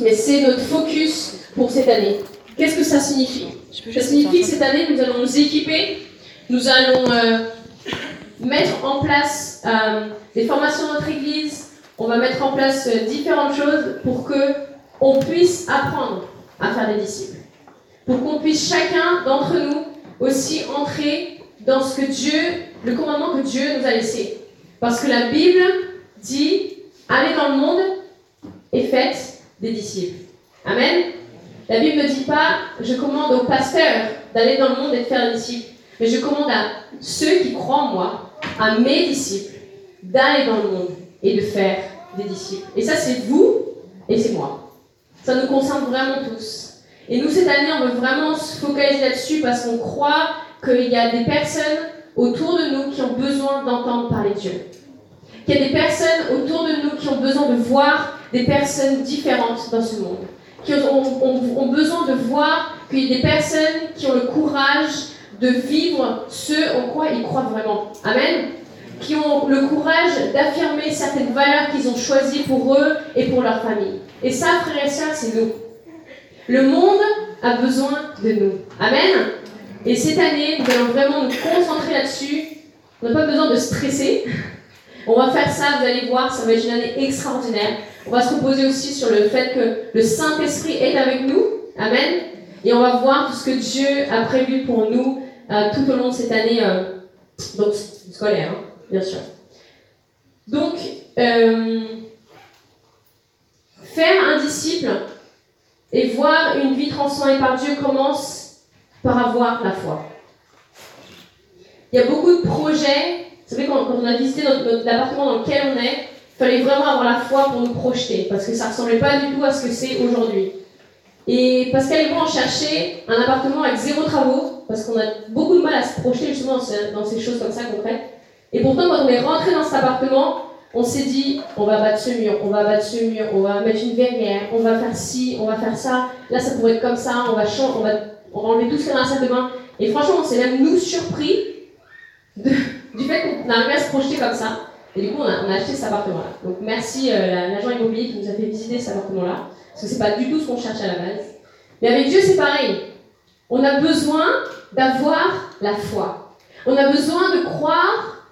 mais c'est notre focus pour cette année. Qu'est-ce que ça signifie? Ça signifie que cette année, nous allons nous équiper, nous allons euh, mettre en place euh, des formations dans notre église, on va mettre en place euh, différentes choses pour que on puisse apprendre à faire des disciples. Pour qu'on puisse chacun d'entre nous aussi entrer dans ce que Dieu, le commandement que Dieu nous a laissé. Parce que la Bible dit allez dans le monde et faites des disciples. Amen. La Bible ne dit pas je commande aux pasteurs d'aller dans le monde et de faire des disciples, mais je commande à ceux qui croient en moi, à mes disciples, d'aller dans le monde et de faire des disciples. Et ça, c'est vous et c'est moi. Ça nous concerne vraiment tous. Et nous, cette année, on veut vraiment se focaliser là-dessus parce qu'on croit qu'il y a des personnes autour de nous qui ont besoin d'entendre parler Dieu. Qu'il y a des personnes autour de nous qui ont besoin de voir des personnes différentes dans ce monde. Qui ont, ont besoin de voir qu'il y a des personnes qui ont le courage de vivre ce en quoi ils croient vraiment. Amen qui ont le courage d'affirmer certaines valeurs qu'ils ont choisies pour eux et pour leur famille. Et ça, frères et sœurs, c'est nous. Le monde a besoin de nous. Amen. Et cette année, nous allons vraiment nous concentrer là-dessus. On n'a pas besoin de stresser. On va faire ça, vous allez voir, ça va être une année extraordinaire. On va se reposer aussi sur le fait que le Saint-Esprit est avec nous. Amen. Et on va voir tout ce que Dieu a prévu pour nous euh, tout au long de cette année euh, donc, scolaire. Hein bien sûr. Donc, euh, faire un disciple et voir une vie transformée par Dieu commence par avoir la foi. Il y a beaucoup de projets. Vous savez, quand, on a visité l'appartement dans lequel on est, fallait vraiment avoir la foi pour nous projeter, parce que ça ressemblait pas du tout à ce que c'est aujourd'hui. Et Pascal et moi, on cherchait un appartement avec zéro travaux, parce qu'on a beaucoup de mal à se projeter justement dans ces choses comme ça concrètes. Et pourtant, quand on est rentré dans cet appartement, on s'est dit, on va battre ce mur, on va battre ce mur, on va mettre une verrière, on va faire ci, on va faire ça, là ça pourrait être comme ça, on va, on va, on va enlever tout ce qu'il y a dans la salle de bain. Et franchement, on s'est même nous surpris du fait qu'on arrivait à se projeter comme ça. Et du coup, on a, acheté cet appartement-là. Donc merci euh, l'agent immobilier qui nous a fait visiter cet appartement-là, parce que c'est pas du tout ce qu'on cherchait à la base. Mais avec Dieu, c'est pareil. On a besoin d'avoir la foi. On a besoin de croire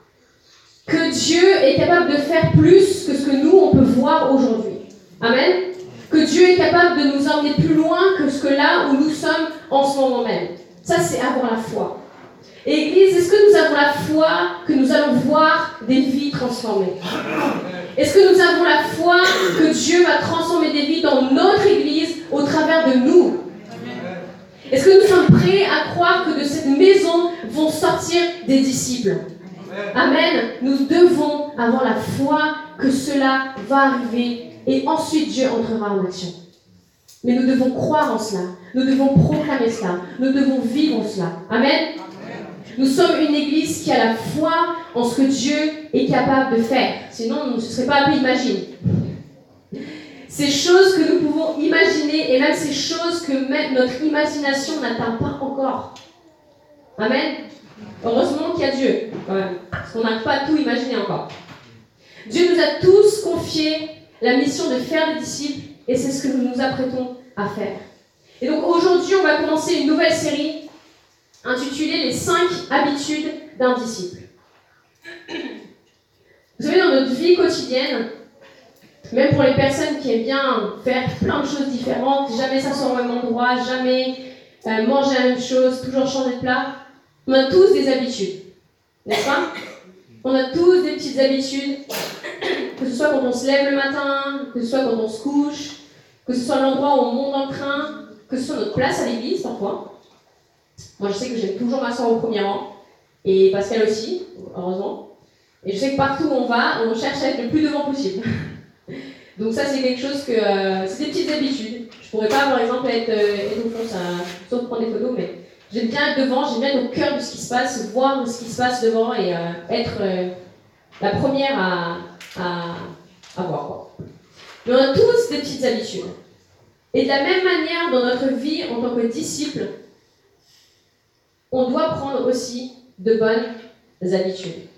que Dieu est capable de faire plus que ce que nous, on peut voir aujourd'hui. Amen. Que Dieu est capable de nous emmener plus loin que ce que là où nous sommes en ce moment même. Ça, c'est avoir la foi. Église, est-ce que nous avons la foi que nous allons voir des vies transformées? Est-ce que nous avons la foi que Dieu va transformer des vies dans notre Église au travers de nous? Est-ce que nous sommes prêts à croire que de cette maison vont sortir des disciples? Amen. Nous devons avoir la foi que cela va arriver et ensuite Dieu entrera en action. Mais nous devons croire en cela. Nous devons proclamer cela. Nous devons vivre cela. Amen. Nous sommes une église qui a la foi en ce que Dieu est capable de faire. Sinon, on ne se serait pas appelé Imagine. Ces choses que nous pouvons imaginer et même ces choses que même notre imagination n'atteint pas encore. Amen. Heureusement qu'il y a Dieu, quand même, parce qu'on n'arrive pas tout imaginer encore. Dieu nous a tous confié la mission de faire des disciples, et c'est ce que nous nous apprêtons à faire. Et donc aujourd'hui, on va commencer une nouvelle série intitulée Les 5 habitudes d'un disciple. Vous savez, dans notre vie quotidienne, même pour les personnes qui aiment bien faire plein de choses différentes, jamais s'asseoir au même endroit, jamais euh, manger la même chose, toujours changer de plat, on a tous des habitudes, n'est-ce pas? On a tous des petites habitudes, que ce soit quand on se lève le matin, que ce soit quand on se couche, que ce soit l'endroit où on monte le train, que ce soit notre place à l'église parfois. Moi, je sais que j'aime toujours m'asseoir au premier rang, et Pascal aussi, heureusement. Et je sais que partout où on va, on cherche à être le plus devant possible. Donc ça, c'est quelque chose que... Euh, c'est des petites habitudes. Je pourrais pas, par exemple, être, être au fond, ça, sauf prendre des photos, mais J'aime bien être devant, j'aime bien être au cœur de ce qui se passe, voir ce qui se passe devant et euh, être euh, la première à, à, voir. Quoi. Mais on a tous des petites habitudes. Et de la même manière, dans notre vie en tant que disciple, on doit prendre aussi de bonnes habitudes.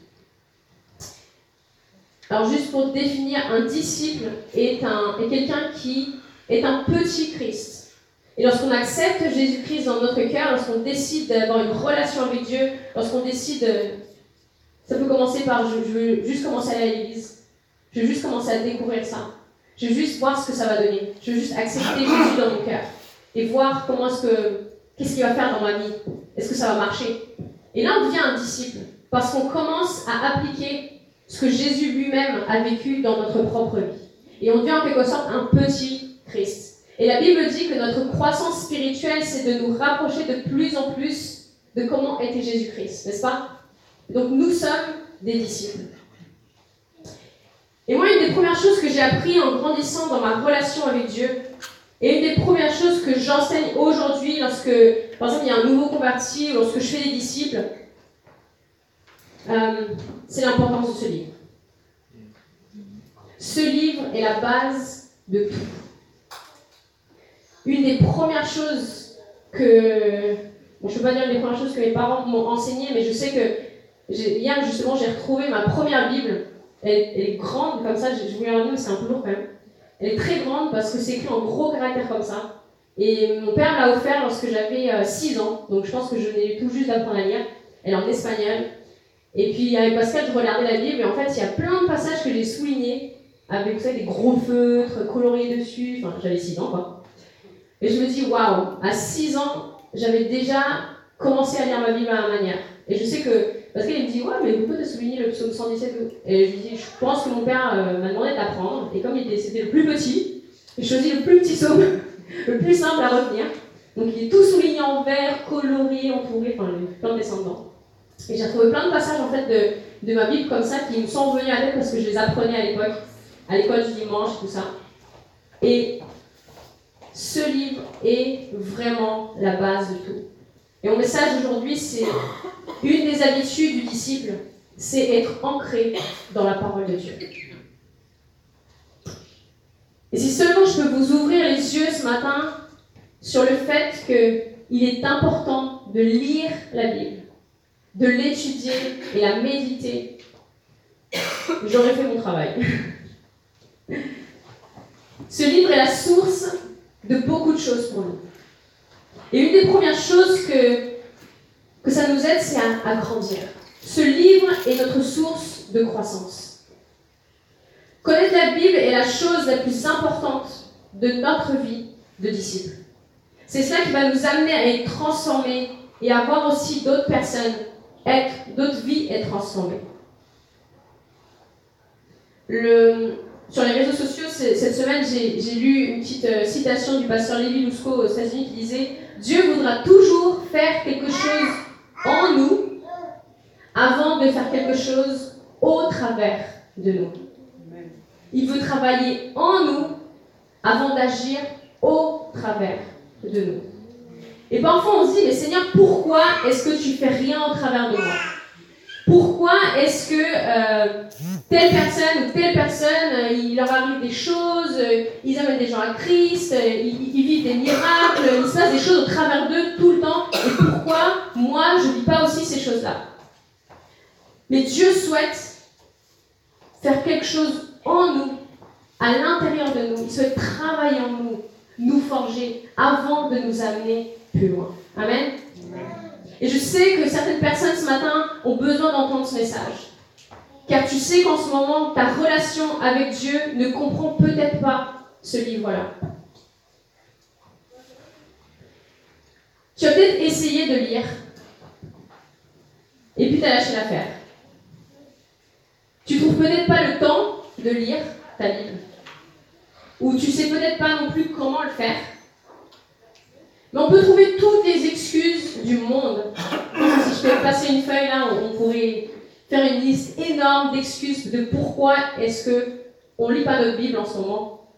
Alors juste pour définir, un disciple est, un, est quelqu'un qui est un petit Christ. Et lorsqu'on accepte Jésus-Christ dans notre cœur, lorsqu'on décide d'avoir une relation avec Dieu, lorsqu'on décide, ça peut commencer par je, veux juste commencer à aller à l'église, je veux juste commencer à découvrir ça, je veux juste voir ce que ça va donner, je veux juste accepter Jésus dans mon cœur et voir comment est-ce que, qu'est-ce qu'il va faire dans ma vie, est-ce que ça va marcher? Et là, on devient un disciple parce qu'on commence à appliquer ce que Jésus lui-même a vécu dans notre propre vie. Et on devient en quelque sorte un petit Christ. Et la Bible dit que notre croissance spirituelle, c'est de nous rapprocher de plus en plus de comment était Jésus-Christ, n'est-ce pas? Donc nous sommes des disciples. Et moi, une des premières choses que j'ai appris en grandissant dans ma relation avec Dieu, et une des premières choses que j'enseigne aujourd'hui lorsque, par exemple, il y a un nouveau converti, ou lorsque je fais des disciples, euh, c'est l'importance de ce livre. Ce livre est la base de tout. Une des premières choses que. Je ne peux pas dire une des premières choses que mes parents m'ont enseignées, mais je sais que hier, justement, j'ai retrouvé ma première Bible. Elle, est grande comme ça, je voulais la mais c'est un peu lourd quand même. Elle est très grande parce que c'est écrit en gros caractères comme ça. Et mon père l'a offert lorsque j'avais 6 euh, ans, donc je pense que je venais tout juste d'apprendre à lire. Elle est en espagnol. Et puis avec Pascal, je regardais la Bible et en fait, il y a plein de passages que j'ai soulignés avec des gros feutres coloriés dessus. Enfin, j'avais 6 ans quoi. Et je me dis, waouh, à 6 ans, j'avais déjà commencé à lire ma Bible à ma manière. Et je sais que Pascal il me dit, ouais, mais pourquoi t'as souligné le psaume 117 Et je lui dis, je pense que mon père euh, m'a demandé d'apprendre. Et comme c'était le plus petit, j'ai choisi le plus petit psaume, le plus simple à retenir. Donc il est tout souligné en vert, coloré, entouré, enfin, plein de descendants. Et j'ai trouvé plein de passages en fait de, de ma Bible comme ça qui me sont venus à tête parce que je les apprenais à l'époque, à l'école du dimanche, tout ça. Et ce livre est vraiment la base de tout. Et mon message aujourd'hui, c'est une des habitudes du disciple, c'est être ancré dans la parole de Dieu. Et si seulement je peux vous ouvrir les yeux ce matin sur le fait qu'il est important de lire la Bible, de l'étudier et la méditer, j'aurais fait mon travail. Ce livre est la source de beaucoup de choses pour nous. Et une des premières choses que, que ça nous aide, c'est à, grandir. Ce livre est notre source de croissance. Connaître la Bible est la chose la plus importante de notre vie de disciple. C'est cela qui va nous amener à être transformés et à voir aussi d'autres personnes être, d'autres vies être transformées. Le, sur les réseaux sociaux, cette semaine, j'ai lu une petite euh, citation du pasteur Lévi Lusco aux États-Unis qui disait Dieu voudra toujours faire quelque chose en nous avant de faire quelque chose au travers de nous. Il veut travailler en nous avant d'agir au travers de nous. Et parfois on se dit, mais Seigneur, pourquoi est-ce que tu fais rien au travers de moi? Pourquoi est-ce que euh, telle personne ou telle personne, euh, il leur arrive des choses, euh, ils amènent des gens à Christ, ils, vivent des miracles, il se passe des choses au travers d'eux tout le temps, et pourquoi moi je ne vis pas aussi ces choses-là? Mais Dieu souhaite faire quelque chose en nous, à l'intérieur de nous, il souhaite travailler en nous, nous forger avant de nous amener plus loin. Amen. Et je sais que certaines personnes ce matin ont besoin d'entendre ce message. Car tu sais qu'en ce moment, ta relation avec Dieu ne comprend peut-être pas ce livre-là. Tu as peut-être essayé de lire, et puis tu as lâché l'affaire. Tu trouves peut-être pas le temps de lire ta Bible. Ou tu sais peut-être pas non plus comment le faire. Mais on peut trouver toutes les excuses du monde. Si je peux passer une feuille là, on pourrait faire une liste énorme d'excuses de pourquoi est-ce que on lit pas notre Bible en ce moment.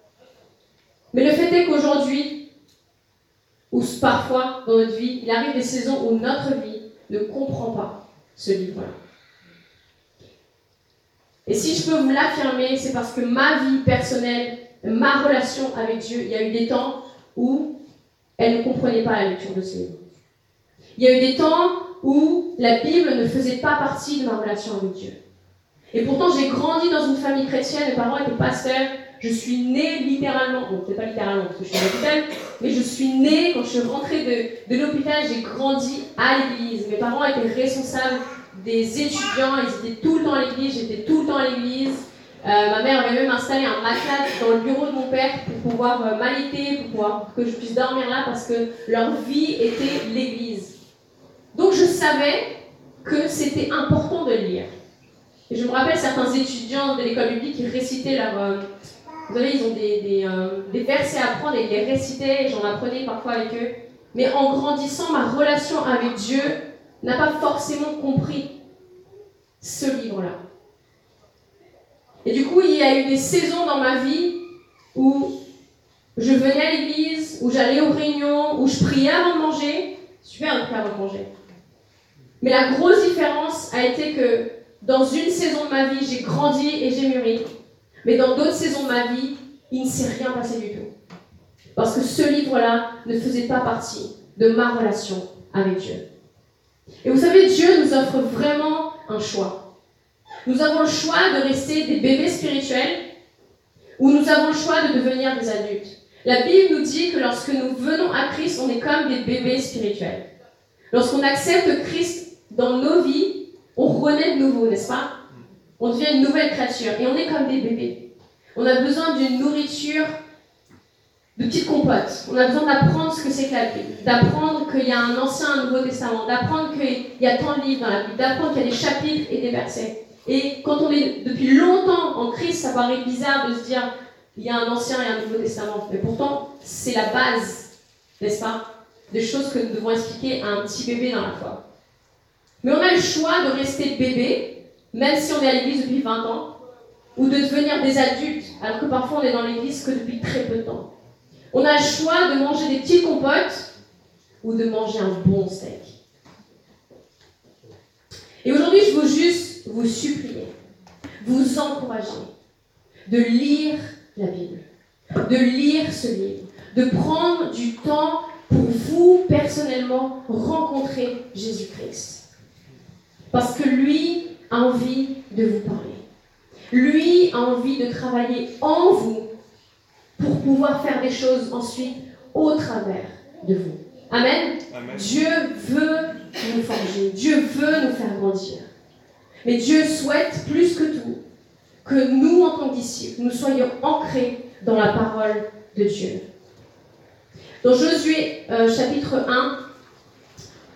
Mais le fait est qu'aujourd'hui, ou parfois dans notre vie, il arrive des saisons où notre vie ne comprend pas ce livre-là. Et si je peux vous l'affirmer, c'est parce que ma vie personnelle, ma relation avec Dieu, il y a eu des temps où elle ne comprenait pas la lecture de ce livre. Il y a eu des temps où la Bible ne faisait pas partie de ma relation avec Dieu. Et pourtant, j'ai grandi dans une famille chrétienne, mes parents étaient pasteurs, je suis née littéralement, bon, peut-être pas littéralement parce que je suis à l'hôpital, mais je suis née, quand je suis rentrée de, de l'hôpital, j'ai grandi à l'église. Mes parents étaient responsables des étudiants, ils étaient tout le temps à l'église, j'étais tout le temps à l'église. Euh, ma mère avait même installé un matelas dans le bureau de mon père pour pouvoir euh, m'allaiter, pour pouvoir que je puisse dormir là parce que leur vie était l'église. Donc je savais que c'était important de lire. Et je me rappelle certains étudiants de l'école publique qui récitaient leur. Euh, vous savez, ils ont des, des, euh, des, versets à apprendre et ils les récitaient, et j'en apprenais parfois avec eux. Mais en grandissant, ma relation avec Dieu n'a pas forcément compris ce livre-là. Et du coup, il y a eu des saisons dans ma vie où je venais à l'église, où j'allais aux réunions, où je priais avant de manger. Super de prier avant de manger. Mais la grosse différence a été que dans une saison de ma vie, j'ai grandi et j'ai mûri. Mais dans d'autres saisons de ma vie, il ne s'est rien passé du tout. Parce que ce livre-là ne faisait pas partie de ma relation avec Dieu. Et vous savez, Dieu nous offre vraiment un choix. Nous avons le choix de rester des bébés spirituels ou nous avons le choix de devenir des adultes. La Bible nous dit que lorsque nous venons à Christ, on est comme des bébés spirituels. Lorsqu'on accepte Christ dans nos vies, on renaît de nouveau, n'est-ce pas? On devient une nouvelle créature et on est comme des bébés. On a besoin d'une nourriture de petites compotes. On a besoin d'apprendre ce que c'est que la Bible, d'apprendre qu'il y a un Ancien et un Nouveau Testament, d'apprendre qu'il y a tant de livres dans la Bible, d'apprendre qu'il y a des chapitres et des versets. Et quand on est depuis longtemps en Christ, ça paraît bizarre de se dire il y a un Ancien et un Nouveau Testament. Mais pourtant, c'est la base, n'est-ce pas Des choses que nous devons expliquer à un petit bébé dans la foi. Mais on a le choix de rester bébé, même si on est à l'église depuis 20 ans, ou de devenir des adultes, alors que parfois on est dans l'église que depuis très peu de temps. On a le choix de manger des petites compotes ou de manger un bon steak. Et aujourd'hui, je veux juste vous supplier, vous encourager de lire la Bible, de lire ce livre, de prendre du temps pour vous personnellement rencontrer Jésus-Christ. Parce que lui a envie de vous parler. Lui a envie de travailler en vous pour pouvoir faire des choses ensuite au travers de vous. Amen. Dieu veut nous forger. Dieu veut nous faire grandir. Mais Dieu souhaite plus que tout que nous, en tant que disciples, nous soyons ancrés dans la parole de Dieu. Dans Josué euh, chapitre 1,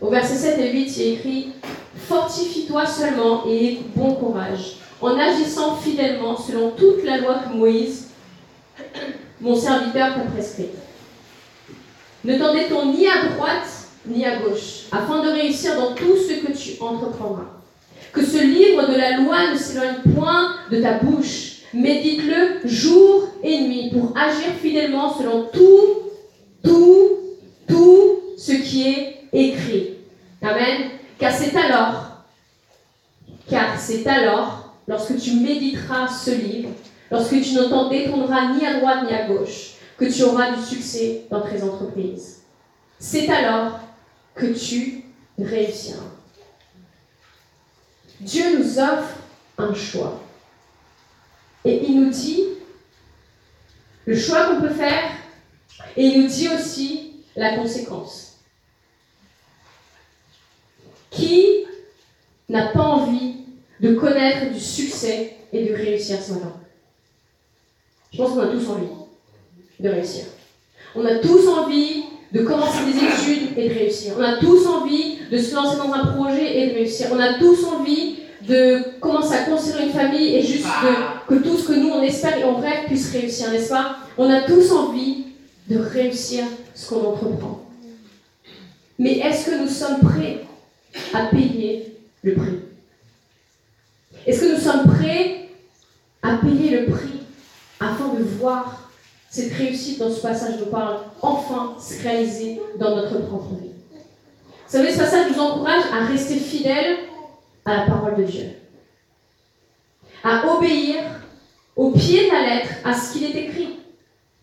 au verset 7 et 8, il est écrit Fortifie-toi seulement et aie bon courage, en agissant fidèlement selon toute la loi que Moïse, mon serviteur, t'a prescrite. Ne t'en détourne ni à droite ni à gauche, afin de réussir dans tout ce que tu entreprendras. Que ce livre de la loi ne s'éloigne point de ta bouche. Médite-le jour et nuit pour agir fidèlement selon tout, tout, tout ce qui est écrit. Amen. Car c'est alors, car c'est alors, lorsque tu méditeras ce livre, lorsque tu ne t'en détourneras ni à droite ni à gauche, que tu auras du succès dans tes entreprises. C'est alors que tu réussiras. Dieu nous offre un choix. Et il nous dit le choix qu'on peut faire, et il nous dit aussi la conséquence. Qui n'a pas envie de connaître du succès et de réussir ce matin Je pense qu'on a tous envie de réussir. On a tous envie de commencer des études et de réussir. On a tous envie de se lancer dans un projet et de réussir. On a tous envie de commencer à construire une famille et juste que tout ce que nous on espère et on rêve puisse réussir, n'est-ce pas? On a tous envie de réussir ce qu'on entreprend. Mais est-ce que nous sommes prêts à payer le prix? Est-ce que nous sommes prêts à payer le prix afin de voir cette réussite dont ce passage nous parle enfin se réaliser dans notre propre vie? Vous savez, ce passage nous encourage à rester fidèles à la parole de Dieu, à obéir au pied de la lettre à ce qu'il est écrit.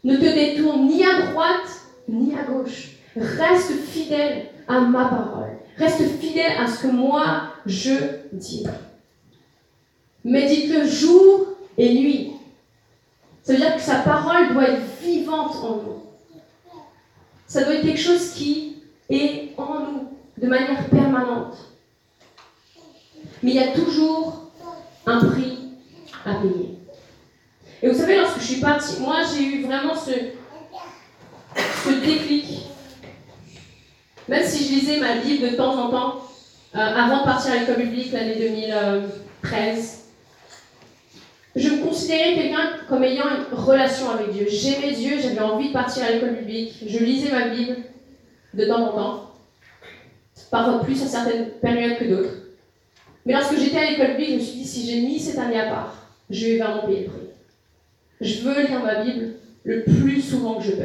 Ne te détourne ni à droite ni à gauche. Reste fidèle à ma parole. Reste fidèle à ce que moi je dis. Médite le jour et nuit. Ça veut dire que sa parole doit être vivante en nous. Ça doit être quelque chose qui est en nous de manière permanente. Mais il y a toujours un prix à payer. Et vous savez, lorsque je suis partie, moi j'ai eu vraiment ce, ce déclic. Même si je lisais ma Bible de temps en temps, euh, avant de partir à l'école publique l'année 2013, je me considérais quelqu'un comme ayant une relation avec Dieu. J'aimais Dieu, j'avais envie de partir à l'école publique, je lisais ma Bible de temps en temps, parfois plus à certaines périodes que d'autres. Mais lorsque j'étais à l'école publique, je me suis dit, si j'ai mis cette année à part, je vais vraiment payer le prix. Je veux lire ma Bible le plus souvent que je peux.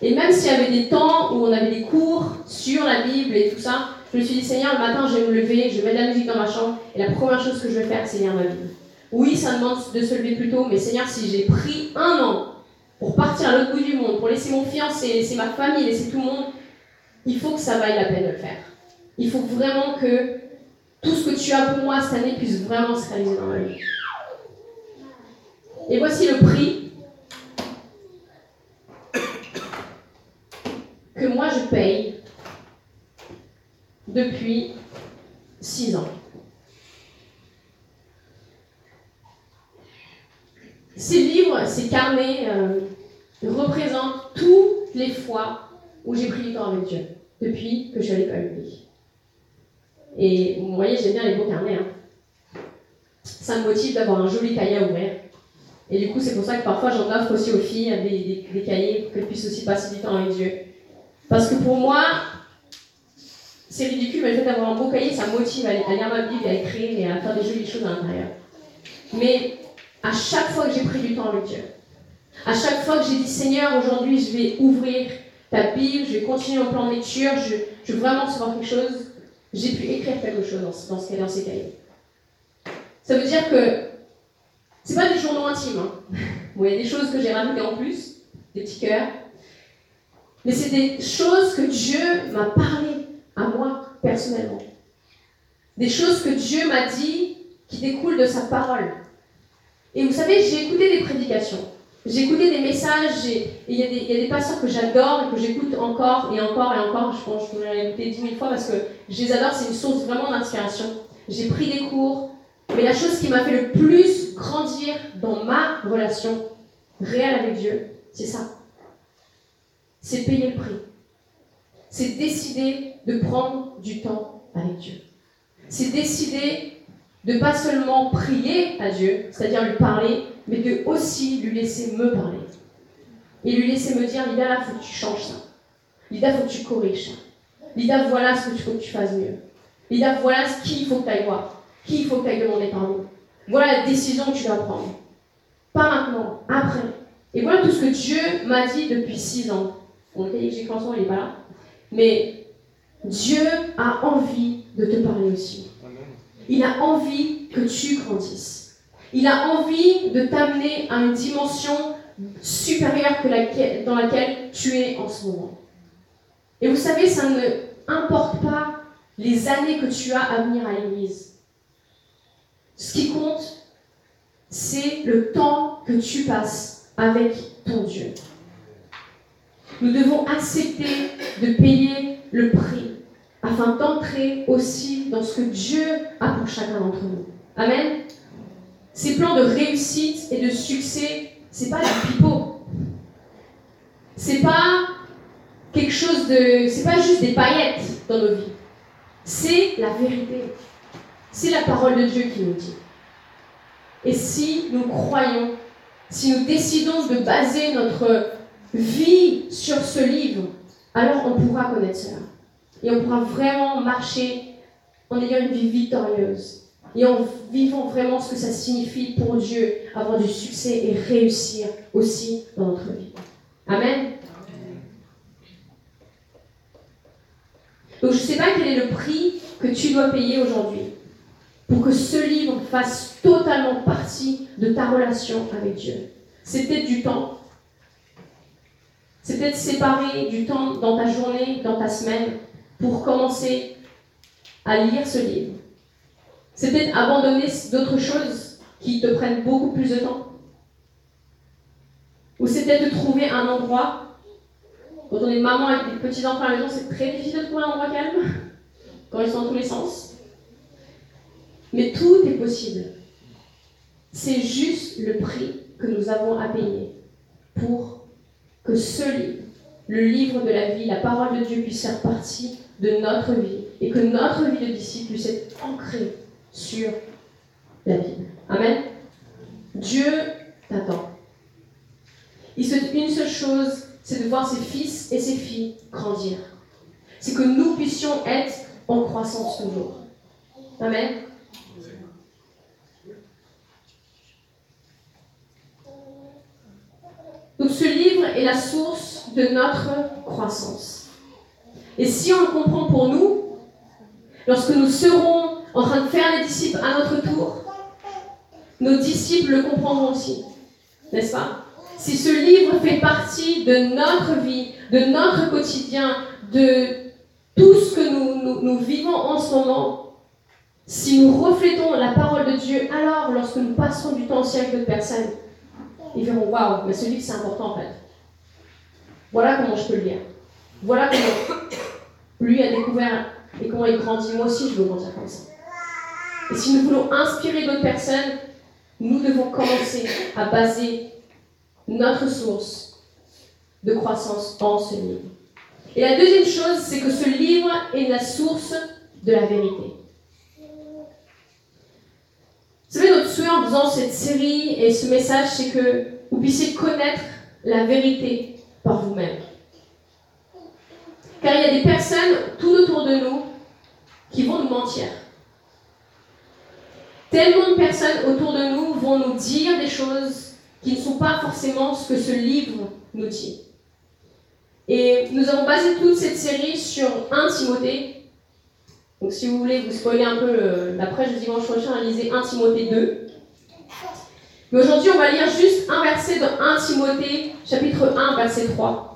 Et même s'il y avait des temps où on avait des cours sur la Bible et tout ça, je me suis dit, Seigneur, le matin, je vais me lever, je vais mettre de la musique dans ma chambre, et la première chose que je vais faire, c'est lire ma Bible. Oui, ça demande de se lever plus tôt, mais Seigneur, si j'ai pris un an pour partir à l'autre bout du monde, pour laisser mon fiancé, laisser ma famille, laisser tout le monde, il faut que ça vaille la peine de le faire. Il faut vraiment que tout ce que tu as pour moi cette année puisse vraiment se réaliser dans ma vie. Et voici le prix que moi je paye depuis six ans. Ces livres, ces carnets euh, représentent toutes les fois où j'ai pris du temps avec Dieu, depuis que je suis à l'école publique. Et vous voyez, j'aime bien les beaux carnets. Hein. Ça me motive d'avoir un joli cahier à ouvrir. Et du coup, c'est pour ça que parfois j'en offre aussi aux filles des, des, cahiers pour qu'elles puissent aussi passer du temps avec Dieu. Parce que pour moi, c'est ridicule, mais le fait d'avoir un beau cahier, ça motive à, lire ma Bible, à écrire et à faire des jolies choses à l'intérieur. Mais à chaque fois que j'ai pris du temps avec Dieu, à chaque fois que j'ai dit Seigneur, aujourd'hui je vais ouvrir ta Bible, je vais continuer mon plan de lecture, je, veux vraiment recevoir quelque chose, j'ai pu écrire quelque chose dans, ce, dans ces cahiers. Ça veut dire que c'est pas des journaux intimes. Hein. Il y a des choses que j'ai rajoutées en plus, des petits cœurs. Mais c'est des choses que Dieu m'a parlé à moi personnellement. Des choses que Dieu m'a dit qui découlent de sa parole. Et vous savez, j'ai écouté des prédications. Écouté des messages, il y, a des pasteurs que j'adore et que j'écoute encore et encore et encore. Je pense que je pourrais écouter dix mille fois parce que je les adore, c'est une source vraiment d'inspiration. J'ai pris des cours, mais la chose qui m'a fait le plus grandir dans ma relation réelle avec Dieu, c'est ça. C'est payer le prix. C'est décider de prendre du temps avec Dieu. C'est décider de pas seulement prier à Dieu, c'est-à-dire lui parler, mais de aussi lui laisser me parler. Et lui laisser me dire, Lida, là, faut que tu changes ça. Lida, faut que tu corriges ça. Lida, voilà ce qu'il faut que tu fasses mieux. Lida, voilà ce qu'il faut que tu ailles voir. Qui il faut que tu ailles demander pardon. Voilà la décision que tu dois prendre. Pas maintenant, après. Et voilà tout ce que Dieu m'a dit depuis six ans. Le cahier que j'ai il n'est pas là. Mais Dieu a envie de te parler aussi. Il a envie que tu grandisses. Il a envie de t'amener à une dimension supérieure que dans laquelle tu es en ce moment. Et vous savez, ça ne importe pas les années que tu as à venir à l'église. Ce qui compte, c'est le temps que tu passes avec ton Dieu. Nous devons accepter de payer le prix afin d'entrer aussi dans ce que Dieu a pour chacun d'entre nous. Amen. Ces plans de réussite et de succès, c'est pas du pipeau. C'est pas quelque chose de. C'est pas juste des paillettes dans nos vies. C'est la vérité. C'est la parole de Dieu qui nous dit. Et si nous croyons, si nous décidons de baser notre vie sur ce livre, alors on pourra connaître cela. Et on pourra vraiment marcher en ayant une vie victorieuse. Et en vivant vraiment ce que ça signifie pour Dieu, avoir du succès et réussir aussi dans notre vie. Amen. Donc je ne sais pas quel est le prix que tu dois payer aujourd'hui pour que ce livre fasse totalement partie de ta relation avec Dieu. C'est peut-être du temps. C'est peut-être séparer du temps dans ta journée, dans ta semaine, pour commencer à lire ce livre. C'est peut-être abandonner d'autres choses qui te prennent beaucoup plus de temps. c'est peut-être trouver un endroit. Quand on est maman avec des petits enfants à la maison, c'est très difficile de trouver un endroit calme, quand ils sont dans tous les sens. Mais tout est possible. C'est juste le prix que nous avons à payer pour que ce livre, le livre de la vie, la parole de Dieu puisse faire partie de notre vie et que notre vie de disciple puisse être ancrée sur la Bible. Amen. Dieu t'attend. Une seule chose, c'est de voir ses fils et ses filles grandir. C'est que nous puissions être en croissance toujours. Amen. Donc ce livre est la source de notre croissance. Et si on le comprend pour nous, lorsque nous serons en train de faire les disciples à notre tour, nos disciples le comprendront aussi. N'est-ce pas? Si ce livre fait partie de notre vie, de notre quotidien, de tout ce que nous, vivons en ce moment, si nous reflétons la parole de Dieu, alors lorsque nous passerons du temps aussi avec d'autres personnes, ils verront Waouh, mais ce livre c'est important en fait. Voilà comment je peux le lire. Voilà comment lui a découvert et comment il grandit. Moi aussi, je veux grandir comme ça. Et si nous voulons inspirer d'autres personnes, nous devons commencer à baser notre source de croissance en ce livre. Et la deuxième chose, c'est que ce livre est la source de la vérité. Vous savez, notre souhait en faisant cette série et ce message, c'est que vous puissiez connaître la vérité par vous-même. Car il y a des personnes tout autour de nous qui vont nous mentir. Tellement de personnes autour de nous vont nous dire des choses qui ne sont pas forcément ce que ce livre nous dit. Et nous avons basé toute cette série sur 1 Timothée. Donc si vous voulez vous spoiler un peu la prêche du dimanche prochain, lisez 1 Timothée 2. Mais aujourd'hui, on va lire juste un verset de 1 Timothée, chapitre 1, verset 3.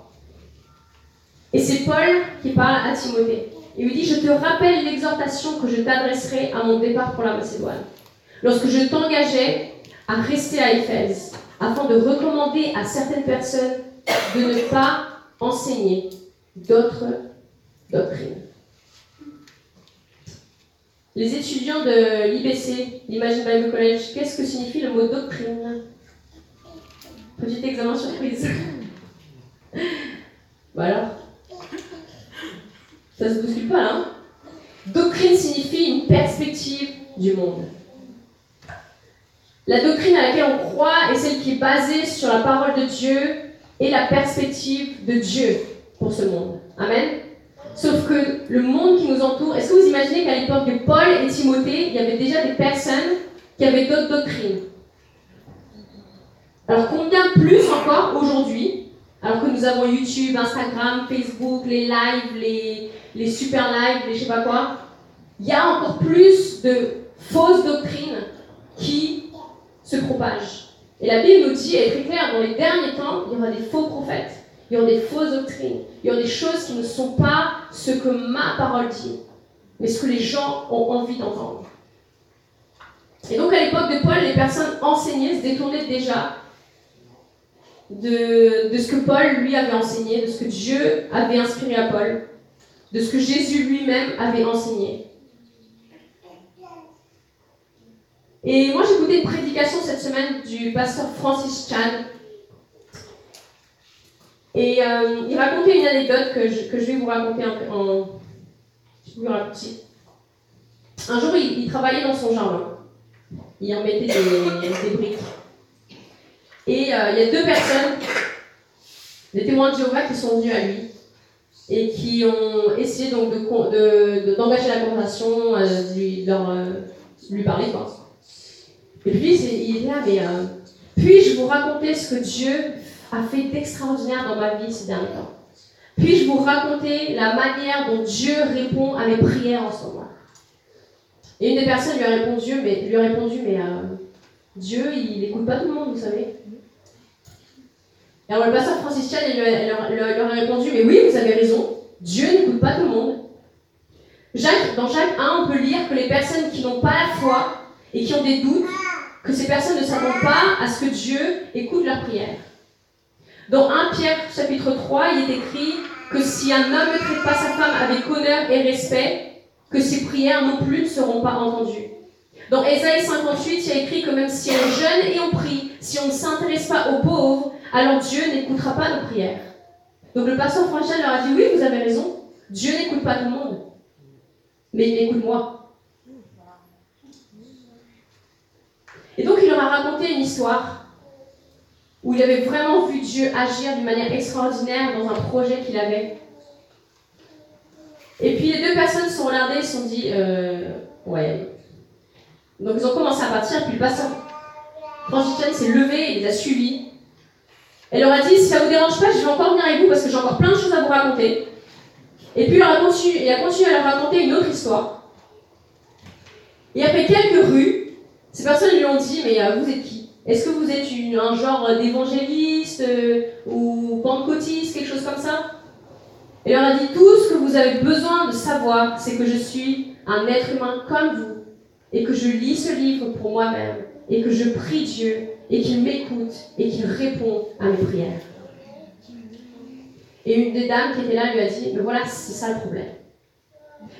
Et c'est Paul qui parle à Timothée. Il lui dit, je te rappelle l'exhortation que je t'adresserai à mon départ pour la Macédoine, lorsque je t'engageais à rester à Éphèse, afin de recommander à certaines personnes de ne pas enseigner d'autres doctrines. Les étudiants de l'IBC, l'Imagine Bible College, qu'est-ce que signifie le mot doctrine? Petit examen surprise. voilà. Ça se bouscule pas, hein Doctrine signifie une perspective du monde. La doctrine à laquelle on croit est celle qui est basée sur la parole de Dieu et la perspective de Dieu pour ce monde. Amen. Sauf que le monde qui nous entoure, est-ce que vous imaginez qu'à l'époque de Paul et Timothée, il y avait déjà des personnes qui avaient d'autres doctrines? Alors combien plus encore aujourd'hui, alors que nous avons YouTube, Instagram, Facebook, les lives, les, les super lives, les je sais pas quoi, il y a encore plus de fausses doctrines qui se propagent. Et la Bible nous dit, elle est très claire, dans les derniers temps, il y aura des faux prophètes, il y aura des fausses doctrines, il y aura des choses qui ne sont pas ce que ma parole dit, mais ce que les gens ont envie d'entendre. Et donc à l'époque de Paul, les personnes enseignées se détournaient déjà de, de, ce que Paul lui avait enseigné, de ce que Dieu avait inspiré à Paul de ce que Jésus lui-même avait enseigné. Et moi, j'ai écouté une prédication cette semaine du pasteur Francis Chan. Et euh, il racontait une anecdote que je, vais vous raconter en. en je vous Un jour, il, travaillait dans son jardin. Il en mettait des, des briques. Et euh, il y a deux personnes, des témoins de Jéhovah, qui sont venus à lui et qui ont essayé donc de, d'engager la conversation, euh, lui, leur, euh, lui parler quoi. Et puis il est là, mais euh, puis-je vous raconter ce que Dieu a fait d'extraordinaire dans ma vie ces derniers temps? Puis-je vous raconter la manière dont Dieu répond à mes prières en ce moment? Et une des personnes lui a répondu, mais, lui a répondu, mais Dieu, il n'écoute pas tout le monde, vous savez. Alors le pasteur Francis Chan leur, a répondu, mais oui, vous avez raison, Dieu n'écoute pas tout le monde. Jacques, dans Jacques 1, on peut lire que les personnes qui n'ont pas la foi et qui ont des doutes, que ces personnes ne s'attendent pas à ce que Dieu écoute leurs prières. Dans 1 Pierre chapitre 3, il est écrit que si un homme ne traite pas sa femme avec honneur et respect, que ses prières non plus ne seront pas entendues. Dans Ésaïe 58, il y a écrit que même si on jeûne et on prie, si on ne s'intéresse pas aux pauvres, alors Dieu n'écoutera pas nos prières. Donc le pasteur Franchel leur a dit oui, vous avez raison, Dieu n'écoute pas tout le monde, mais il écoute moi. Et donc il leur a raconté une histoire où il avait vraiment vu Dieu agir d'une manière extraordinaire dans un projet qu'il avait. Et puis les deux personnes se sont regardées et se sont dit, euh, ouais. Donc ils ont commencé à partir, puis le pasteur Francis s'est levé et les a suivis. Elle leur a dit, si ça vous dérange pas, je vais encore venir avec vous parce que j'ai encore plein de choses à vous raconter. Et puis il a continué, a à leur raconter une autre histoire. Et après quelques rues, ces personnes lui ont dit, mais euh, vous êtes qui? Est-ce que vous êtes un genre d'évangéliste euh, ou pentecôtiste, quelque chose comme ça? Et leur a dit, tout ce que vous avez besoin de savoir, c'est que je suis un être humain comme vous, et que je lis ce livre pour moi-même, et que je prie Dieu, et qu'il m'écoute, et qu'il répond à mes prières. Et une des dames qui était là lui a dit, mais voilà, c'est ça le problème.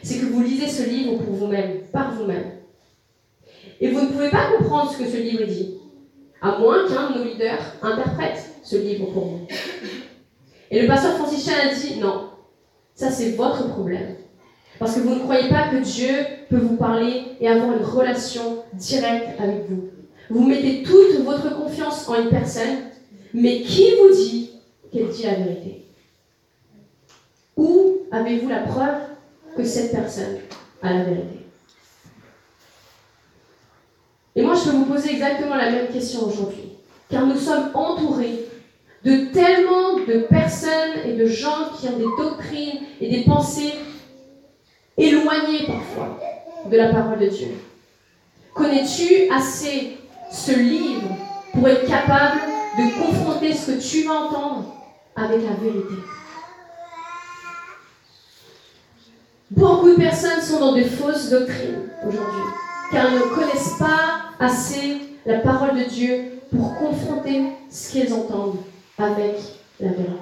C'est que vous lisez ce livre pour vous-même, par vous-même. Et vous ne pouvez pas comprendre ce que ce livre dit, à moins qu'un de nos leaders interprète ce livre pour vous. Et le pasteur franciscain a dit, non, ça c'est votre problème. Parce que vous ne croyez pas que Dieu peut vous parler et avoir une relation directe avec vous. Vous mettez toute votre confiance en une personne, mais qui vous dit qu'elle dit la vérité? Où avez-vous la preuve que cette personne a la vérité? Et moi, je peux vous poser exactement la même question aujourd'hui. Car nous sommes entourés de tellement de personnes et de gens qui ont des doctrines et des pensées éloignées parfois de la parole de Dieu. Connais-tu assez ce livre pour être capable de confronter ce que tu vas entendre avec la vérité? Beaucoup de personnes sont dans de fausses doctrines aujourd'hui car elles ne connaissent pas assez la parole de Dieu pour confronter ce qu'elles entendent avec la vérité.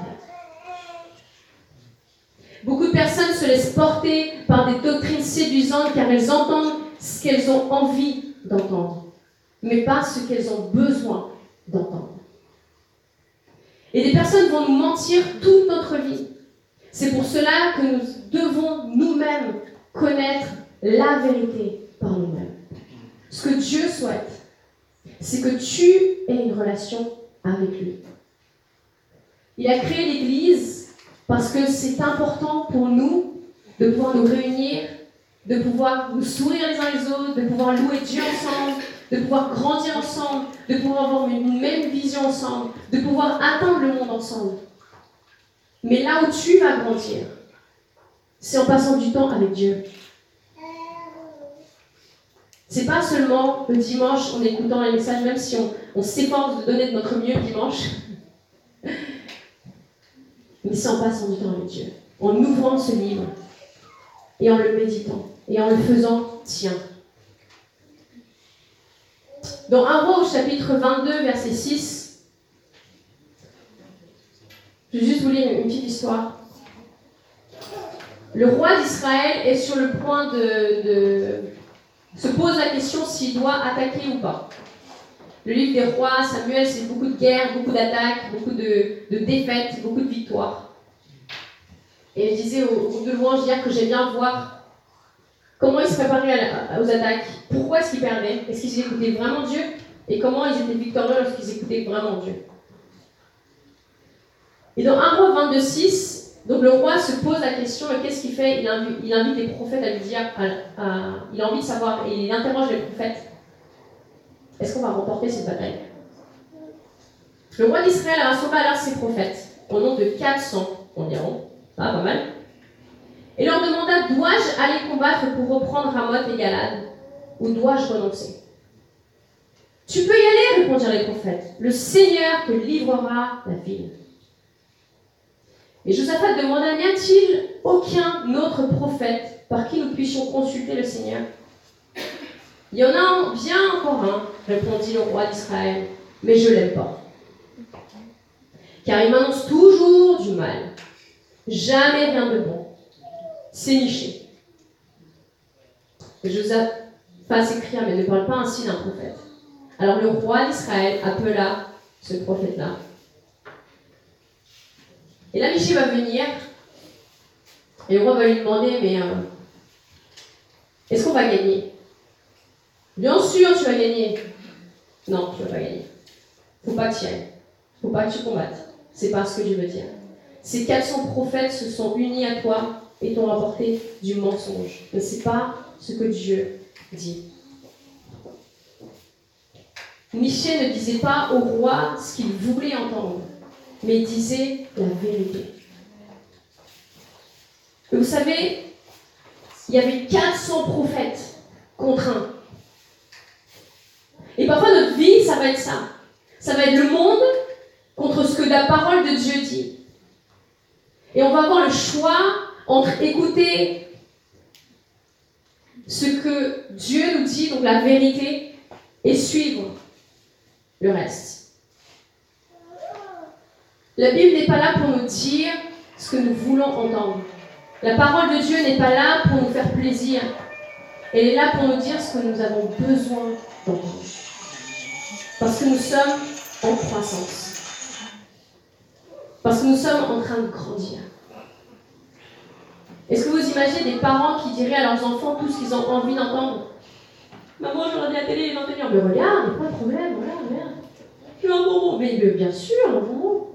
Beaucoup de personnes se laissent porter par des doctrines séduisantes car elles entendent ce qu'elles ont envie d'entendre, mais pas ce qu'elles ont besoin d'entendre. Et des personnes vont nous mentir toute notre vie. C'est pour cela que nous devons nous-mêmes connaître la vérité par nous-mêmes. Ce que Dieu souhaite, c'est que tu aies une relation avec lui. Il a créé l'Église parce que c'est important pour nous de pouvoir nous réunir, de pouvoir nous sourire les uns les autres, de pouvoir louer Dieu ensemble, de pouvoir grandir ensemble, de pouvoir avoir une même vision ensemble, de pouvoir atteindre le monde ensemble. Mais là où tu vas grandir, c'est en passant du temps avec Dieu. C'est pas seulement le dimanche en écoutant les messages, même si on, s'efforce de donner de notre mieux le dimanche, mais c'est en passant du temps avec Dieu, en ouvrant ce livre et en le méditant et en le faisant tien. Dans 1 roi chapitre 22, verset 6, je vais juste vous lire une petite histoire. Le roi d'Israël est sur le point de se pose la question s'il doit attaquer ou pas. Le livre des rois, Samuel, c'est beaucoup de guerres, beaucoup d'attaques, beaucoup de, défaites, beaucoup de victoires. Et je disais au groupe de louanges hier que j'aime bien voir comment ils se préparaient aux attaques, pourquoi est-ce qu'ils perdaient, est-ce qu'ils écoutaient vraiment Dieu, et comment ils étaient victorieux lorsqu'ils écoutaient vraiment Dieu. Et dans 1 roi 22.6, donc le roi se pose la question, qu'est-ce qu'il fait? Il invite, les prophètes à lui dire, il a envie de savoir, et il interroge les prophètes, est-ce qu'on va remporter cette bataille? Le roi d'Israël a alors ses prophètes, au nom de 400 environ, pas mal, et leur demanda, dois-je aller combattre pour reprendre Ramoth et Galad, ou dois-je renoncer? Tu peux y aller, répondirent les prophètes, le Seigneur te livrera la ville. Et Josaphat demanda, n'y a-t-il aucun autre prophète par qui nous puissions consulter le Seigneur? Il y en a bien encore un, répondit le roi d'Israël, mais je l'aime pas. car il m'annonce toujours du mal. Jamais rien de bon. C'est niché. Joseph fasse écrire, mais ne parle pas ainsi d'un prophète. Alors le roi d'Israël appela ce prophète-là. Et là, Miché va venir, et le roi va lui demander, mais euh, est-ce qu'on va gagner? Bien sûr, tu vas gagner. Non, tu vas pas gagner. Faut pas que tu ailles. Faut pas que tu combattes. C'est pas ce que je veux dire. Ces 400 prophètes se sont unis à toi et t'ont rapporté du mensonge. Mais c'est pas ce que Dieu dit. Michel ne disait pas au roi ce qu'il voulait entendre, mais disait la vérité. Vous savez, il y avait 400 prophètes contre un. Et parfois notre vie, ça va être ça. Ça va être le monde contre ce que la parole de Dieu dit. Et on va avoir le choix entre écouter ce que Dieu nous dit, donc la vérité, et suivre le reste. La Bible n'est pas là pour nous dire ce que nous voulons entendre. La parole de Dieu n'est pas là pour nous faire plaisir. Elle est là pour nous dire ce que nous avons besoin d'entendre. Parce que nous sommes en croissance. Parce que nous sommes en train de grandir. Est-ce que vous imaginez des parents qui diraient à leurs enfants tout ce qu'ils ont envie d'entendre? Maman, je regarde la télé et l'entendre. Mais regarde, pas de problème, regarde, regarde. Tu veux un bonbon Mais bien sûr, un bonbon.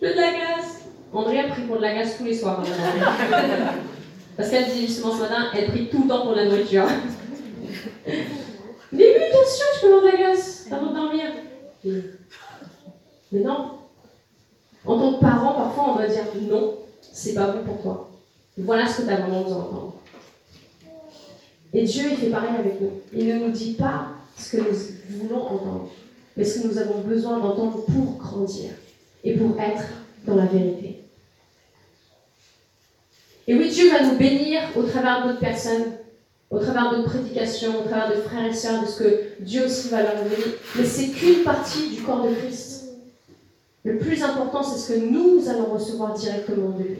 Je veux de la glace. André a pris pour de la glace tous les soirs. Parce qu'elle dit justement ce matin, elle prie tout le temps pour la nourriture. Mais oui, bien sûr, je peux avoir de la glace avant de dormir. Mais non. En tant que parent, parfois, on doit dire non, c'est pas bon pour toi. Voilà ce que tu as vraiment besoin d'entendre. Et Dieu, il fait pareil avec nous. Il ne nous dit pas ce que nous voulons entendre, mais ce que nous avons besoin d'entendre pour grandir et pour être dans la vérité. Et oui, Dieu va nous bénir au travers d'autres personnes, au travers d'autres prédications, au travers de frères et sœurs, de ce que Dieu aussi va leur donner. Mais c'est qu'une partie du corps de Christ. Le plus important, c'est ce que nous allons recevoir directement de lui.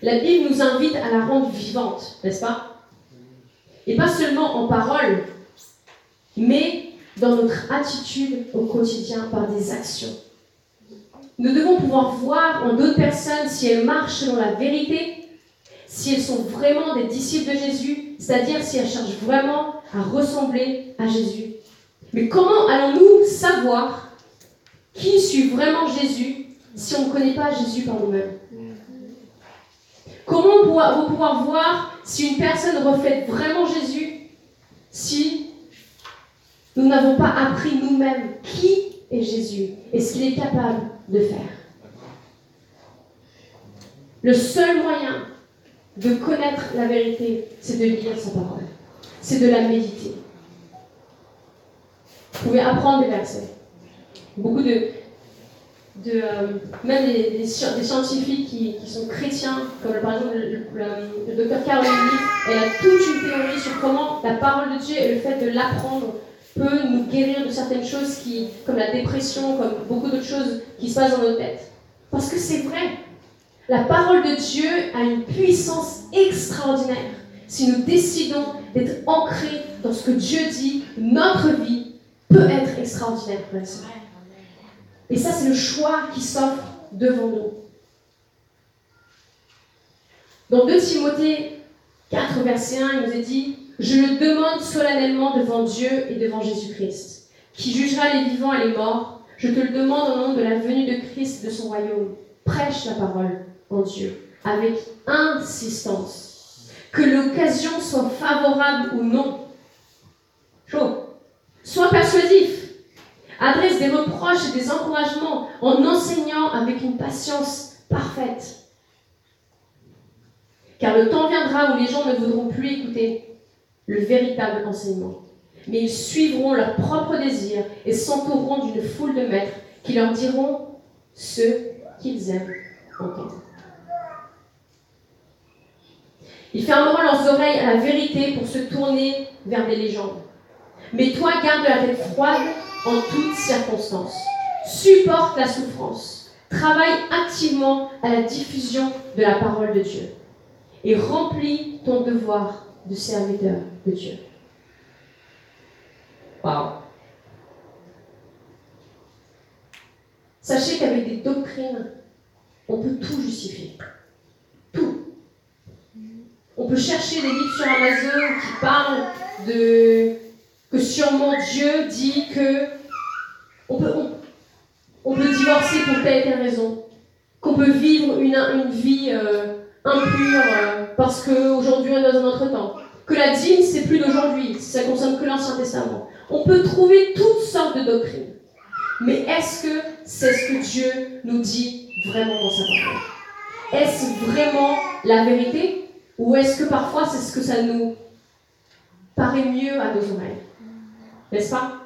La Bible nous invite à la rendre vivante, n'est-ce pas? Et pas seulement en parole, mais dans notre attitude au quotidien par des actions. Nous devons pouvoir voir en d'autres personnes si elles marchent selon la vérité, si elles sont vraiment des disciples de Jésus, c'est-à-dire si elles cherchent vraiment à ressembler à Jésus. Mais comment allons-nous savoir qui suit vraiment Jésus si on ne connaît pas Jésus par nous-mêmes? Comment va pouvoir voir si une personne reflète vraiment Jésus si nous n'avons pas appris nous-mêmes qui est Jésus et ce qu'il est capable de faire? Le seul moyen de connaître la vérité, c'est de lire sa parole. C'est de la méditer. Vous pouvez apprendre des versets. Beaucoup de, de, euh, même des, scientifiques qui, sont chrétiens, comme par exemple le, docteur Caroline elle a toute une théorie sur comment la parole de Dieu et le fait de l'apprendre peut nous guérir de certaines choses qui, comme la dépression, comme beaucoup d'autres choses qui se passent dans nos têtes. Parce que c'est vrai. La parole de Dieu a une puissance extraordinaire. Si nous décidons d'être ancrés dans ce que Dieu dit, notre vie peut être extraordinaire. Et ça, c'est le choix qui s'offre devant nous. Dans 2 Timothée 4, verset 1, il nous est dit Je le demande solennellement devant Dieu et devant Jésus-Christ, qui jugera les vivants et les morts. Je te le demande au nom de la venue de Christ et de son royaume. Prêche la parole en Dieu avec insistance. Que l'occasion soit favorable ou non. Sois persuasif adresse des reproches et des encouragements en enseignant avec une patience parfaite. Car le temps viendra où les gens ne voudront plus écouter le véritable enseignement, mais ils suivront leurs propres désirs et s'entoureront d'une foule de maîtres qui leur diront ce qu'ils aiment entendre. Ils fermeront leurs oreilles à la vérité pour se tourner vers des légendes. Mais toi, garde la tête froide en toutes circonstances. supporte la souffrance, travaille activement à la diffusion de la parole de Dieu et remplis ton devoir de serviteur de Dieu. Wow. Sachez qu'avec des doctrines, on peut tout justifier. Tout. On peut chercher des livres sur Amazon qui parlent de que sûrement Dieu dit que on peut, on, peut divorcer pour telle et telle raison, qu'on peut vivre une, une vie euh, impure euh, parce qu'aujourd'hui on est dans un autre temps, que la dîme c'est plus d'aujourd'hui, ça concerne que l'Ancien Testament. On peut trouver toutes sortes de doctrines. Mais est-ce que c'est ce que Dieu nous dit vraiment dans sa parole? Est-ce vraiment la vérité? Ou est-ce que parfois c'est ce que ça nous paraît mieux à nos oreilles? N'est-ce pas?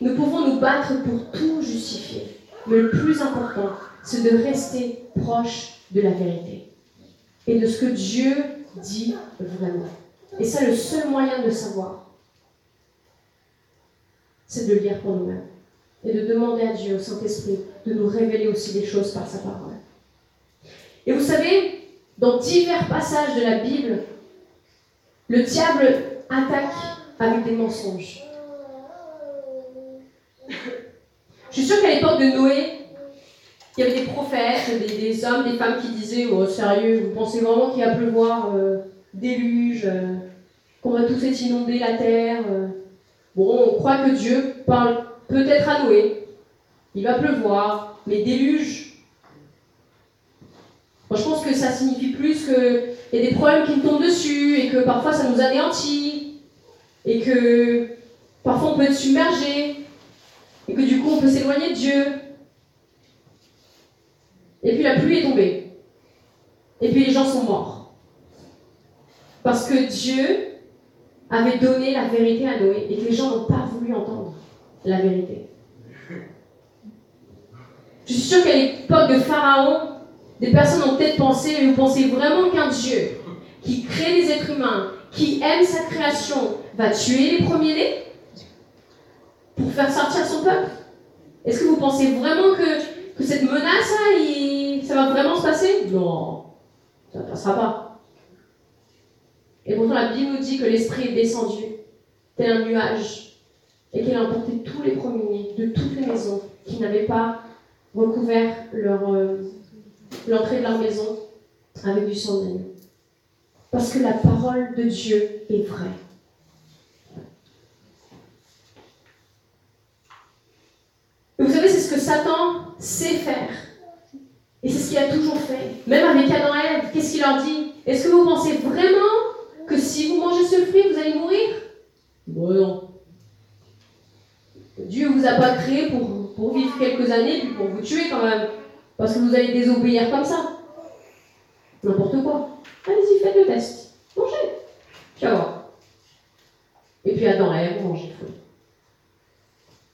Nous pouvons nous battre pour tout justifier. Mais le plus important, c'est de rester proche de la vérité et de ce que Dieu dit vraiment. Et c'est le seul moyen de savoir c'est de lire pour nous-mêmes et de demander à Dieu, au Saint-Esprit, de nous révéler aussi des choses par sa parole. Et vous savez, dans divers passages de la Bible, le diable attaque avec des mensonges. Je suis sûre qu'à l'époque de Noé, il y avait des prophètes, des, hommes, des femmes qui disaient Oh, sérieux, vous pensez vraiment qu'il va pleuvoir euh, déluge, euh, qu'on va tous être inondés la terre euh, Bon, on croit que Dieu parle peut-être à Noé. Il va pleuvoir, mais déluge. Moi, je pense que ça signifie plus qu'il y a des problèmes qui nous tombent dessus et que parfois ça nous anéantit et que parfois on peut être submergé et que du coup on peut s'éloigner de Dieu. Et puis la pluie est tombée. Et puis les gens sont morts. Parce que Dieu avait donné la vérité à Noé et que les gens n'ont pas voulu entendre la vérité. Je suis sûre qu'à l'époque de Pharaon, des personnes ont peut-être pensé, mais vous pensez vraiment qu'un Dieu qui crée les êtres humains, qui aime sa création, va tuer les premiers-nés pour faire sortir son peuple Est-ce que vous pensez vraiment que, cette menace, ça va vraiment se passer? Non, ça ne passera pas. Et pourtant, la Bible nous dit que l'Esprit est descendu, tel un nuage, et qu'il a emporté tous les premiers de toutes les maisons qui n'avaient pas recouvert euh, l'entrée de leur maison avec du sang d'agneau. Parce que la parole de Dieu est vraie. vous savez, c'est ce que Satan sait faire. Et c'est ce qu'il a toujours fait. Même avec Adam et Ève, qu'est-ce qu'il leur dit? Est-ce que vous pensez vraiment que si vous mangez ce fruit, vous allez mourir? Bon, non. Dieu ne vous a pas créé pour, pour vivre quelques années puis pour vous tuer quand même. Parce que vous allez désobéir comme ça. N'importe quoi. Allez-y, faites le test. Mangez. Tu voir. Et puis Adam et Ève ont mangé.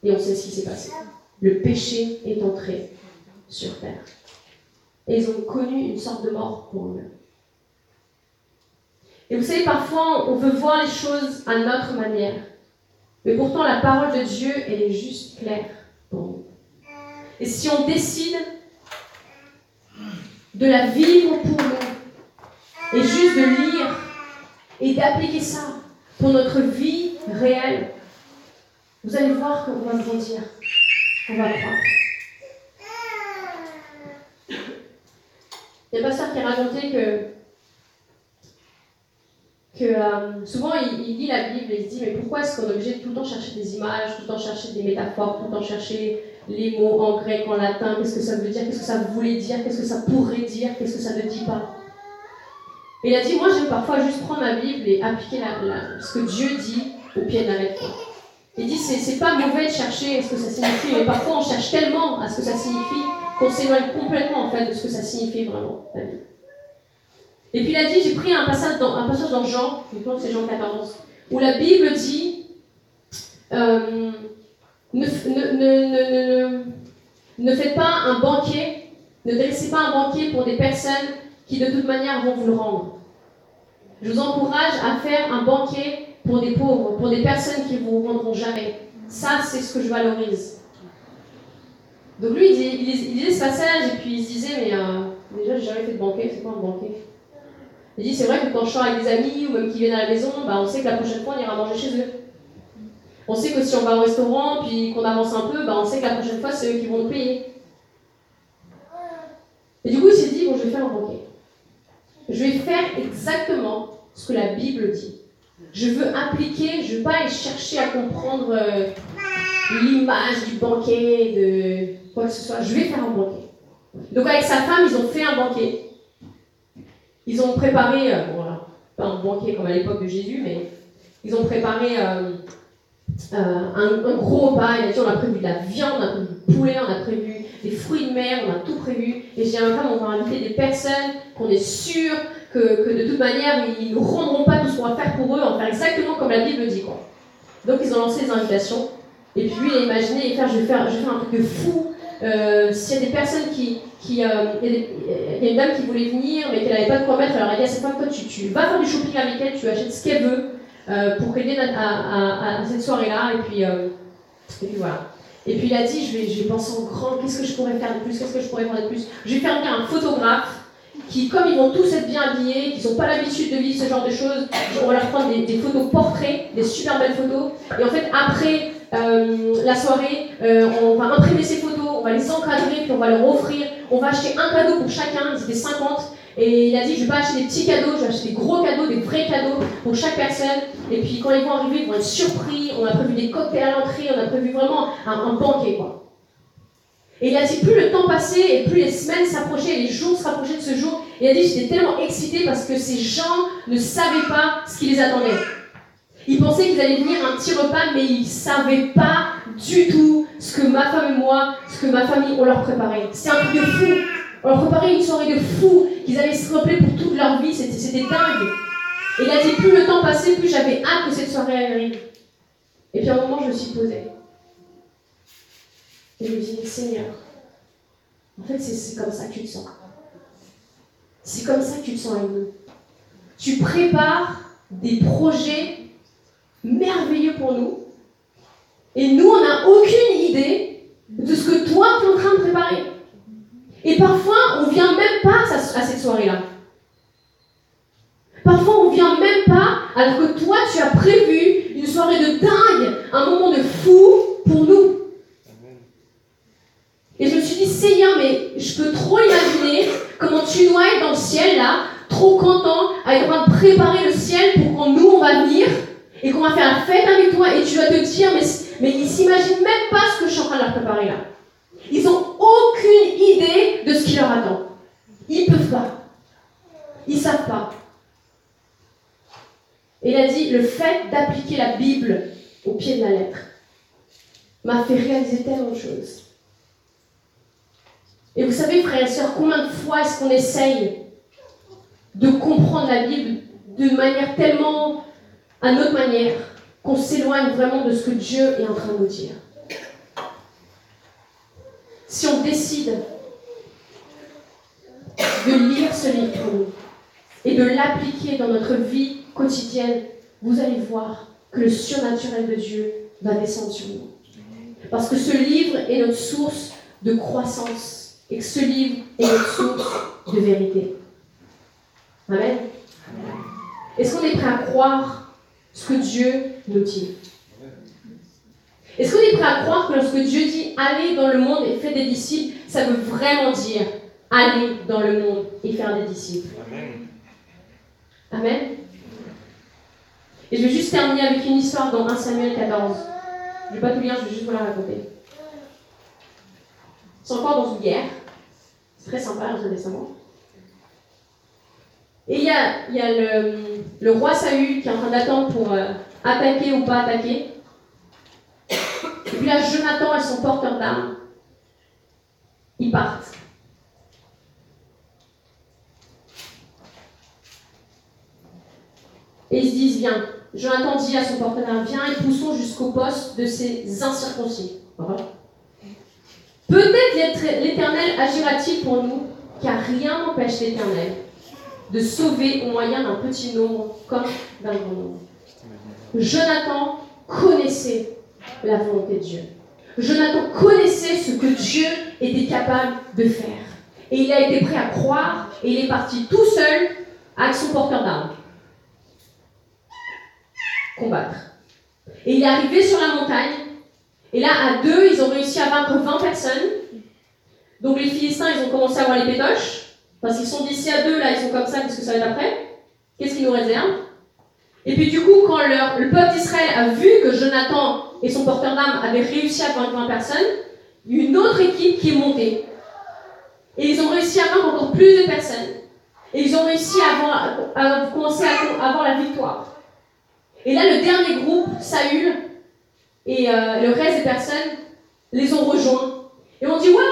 Et on sait ce qui s'est passé. Le péché est entré sur terre. Et ils ont connu une sorte de mort pour eux-mêmes. Et vous savez, parfois, on veut voir les choses à notre manière. Mais pourtant, la parole de Dieu, elle est juste claire pour nous. Et si on décide de la vivre pour nous, et juste de lire et d'appliquer ça pour notre vie réelle, vous allez voir qu'on va grandir, on va croire. Il y a un pasteur qui a raconté que que euh, souvent il, lit la Bible et il se dit mais pourquoi est-ce qu'on est obligé de tout le temps chercher des images, tout le temps chercher des métaphores, tout le temps chercher les mots en grec, en latin, qu'est-ce que ça veut dire, qu'est-ce que ça voulait dire, qu'est-ce que ça pourrait dire, qu'est-ce que ça ne dit pas? Et il a dit moi j'aime parfois juste prendre ma Bible et appliquer ce que Dieu dit au pied de la lettre. Il dit c'est pas mauvais de chercher ce que ça signifie, mais parfois on cherche tellement à ce que ça signifie qu'on s'éloigne complètement en fait de ce que ça signifie vraiment la Bible. Et puis il a dit, j'ai pris un passage dans, un passage dans Jean, je pense que c'est Jean 14, où la Bible dit euh, ne, ne, ne, faites pas un banquet, ne dressez pas un banquet pour des personnes qui de toute manière vont vous le rendre. Je vous encourage à faire un banquet pour des pauvres, pour des personnes qui ne vous rendront jamais. Ça, c'est ce que je valorise. Donc lui, il disait, ce passage et puis il se disait, mais euh, déjà, j'ai jamais fait de banquet, c'est quoi un banquet? Il dit, c'est vrai que quand je sors avec des amis ou même qui viennent à la maison, bah, on sait que la prochaine fois, on ira manger chez eux. On sait que si on va au restaurant puis qu'on avance un peu, bah, on sait que la prochaine fois, c'est eux qui vont nous payer. Et du coup, il s'est dit, bon, je vais faire un banquet. Je vais faire exactement ce que la Bible dit. Je veux appliquer, je ne veux pas aller chercher à comprendre euh, l'image du banquet, de quoi que ce soit. Je vais faire un banquet. Donc avec sa femme, ils ont fait un banquet. Ils ont préparé, euh, voilà, pas un banquet comme à l'époque de Jésus, mais ils ont préparé euh, un, gros repas. Il a dit on a prévu de la viande, on a prévu du poulet, on a prévu des fruits de mer, on a tout prévu. Et j'ai un femme, on va inviter des personnes qu'on est sûr que, de toute manière, ils ne rendront pas tout ce qu'on va faire pour eux, on va faire exactement comme la Bible dit. Quoi. Donc ils ont lancé des invitations. Et puis lui, il a imaginé, je, vais faire, je vais faire un truc de fou. Euh, S'il y a des personnes qui. qui euh, il, y a une dame qui voulait venir, mais qu'elle n'avait pas de quoi mettre, alors elle a dit à cette femme, toi, tu, vas faire du shopping avec elle, tu achètes ce qu'elle veut euh, pour qu'elle à, à, à, cette soirée-là. Et puis voilà. Et puis il a dit, je vais, penser en grand, qu'est-ce que je pourrais faire de plus, qu'est-ce que je pourrais faire de plus. Je vais faire venir un photographe qui, comme ils vont tous être bien habillés, qui n'ont pas l'habitude de vivre ce genre de choses, on va leur prendre des, photos portraits, des super belles photos. Et en fait, après euh, la soirée, euh, on va imprimer ces photos, on va les encadrer, puis on va leur offrir. On va acheter un cadeau pour chacun, ils étaient 50. Et il a dit, je vais pas acheter des petits cadeaux, je vais acheter des gros cadeaux, des vrais cadeaux pour chaque personne. Et puis quand ils vont arriver, ils vont être surpris. On a prévu des cocktails à l'entrée, on a prévu vraiment un, banquet, quoi. Et il a dit, plus le temps passait et plus les semaines s'approchaient, les jours se rapprochaient de ce jour, il a dit, j'étais tellement excitée parce que ces gens ne savaient pas ce qui les attendait. Ils pensaient qu'ils allaient venir un petit repas, mais ils ne savaient pas du tout ce que ma femme et moi, ce que ma famille, on leur préparait. C'était un truc de fou. On leur préparait une soirée de fou qu'ils allaient se rappeler pour toute leur vie. C'était dingue. Et il a dit, plus le temps passait, plus j'avais hâte que cette soirée arrive. Et puis à un moment, je me suis posée. Et je me dis, Seigneur, en fait, c'est comme ça que tu te sens. C'est comme ça que tu te sens avec nous. Tu prépares des projets merveilleux pour nous. Et nous, on n'a aucune idée de ce que toi, tu es en train de préparer. Et parfois, on ne vient même pas à cette soirée-là. Parfois, on ne vient même pas alors que toi, tu as prévu une soirée de dingue, un moment de fou pour nous. Et je me suis dit, Seigneur, mais je peux trop imaginer comment tu dois être dans le ciel là, trop content, avec train de préparer le ciel pour quand nous on va venir et qu'on va faire la fête avec toi et tu vas te dire, mais, mais ils s'imaginent même pas ce que je suis en train de leur préparer là. Ils n'ont aucune idée de ce qui leur attend. Ils peuvent pas. Ils savent pas. Et il a dit, le fait d'appliquer la Bible au pied de la lettre m'a fait réaliser tellement de choses. Et vous savez, frères et sœurs, combien de fois est-ce qu'on essaye de comprendre la Bible de manière tellement à notre manière qu'on s'éloigne vraiment de ce que Dieu est en train de nous dire? Si on décide de lire ce livre et de l'appliquer dans notre vie quotidienne, vous allez voir que le surnaturel de Dieu va descendre sur nous. Parce que ce livre est notre source de croissance et que ce livre est une source de vérité. Amen. Est-ce qu'on est prêt à croire ce que Dieu nous dit? Est-ce qu'on est prêt à croire que lorsque Dieu dit allez dans le monde et faites des disciples, ça veut vraiment dire aller dans le monde et faire des disciples Amen. Amen. Et je vais juste terminer avec une histoire dans 1 Samuel 14. Je ne vais pas tout lire, je vais juste vous la raconter. C'est encore dans une guerre. C'est très sympa, le Testament. Et il y a, y a le, le, roi Saül qui est en train d'attendre pour euh, attaquer ou pas attaquer. Jonathan et son porteur d'armes, ils partent. Et ils se disent, viens. Jonathan dit à son porteur d'armes, viens et poussons jusqu'au poste de ces incirconcis. Peut-être l'Éternel agira-t-il pour nous, car rien n'empêche l'Éternel de sauver au moyen d'un petit nombre comme d'un grand nombre. Jonathan connaissait la volonté de Dieu. Jonathan connaissait ce que Dieu était capable de faire. Et il a été prêt à croire et il est parti tout seul avec son porteur d'armes. Combattre. Et il est arrivé sur la montagne. Et là, à deux, ils ont réussi à vaincre 20 personnes. Donc les Philistins, ils ont commencé à avoir les pétoches. Parce qu'ils sont d'ici à deux, là, ils sont comme ça, qu'est-ce que ça va être après Qu'est-ce qu'ils nous réservent? Et puis du coup, quand le peuple d'Israël a vu que Jonathan et son porteur d'armes avaient réussi à vaincre 20 personnes, une autre équipe qui est montée. Et ils ont réussi à vaincre encore plus de personnes. Et ils ont réussi à commencer à avoir la victoire. Et là, le dernier groupe, Saül, et euh, le reste des personnes les ont rejoints. Et on dit, ouais,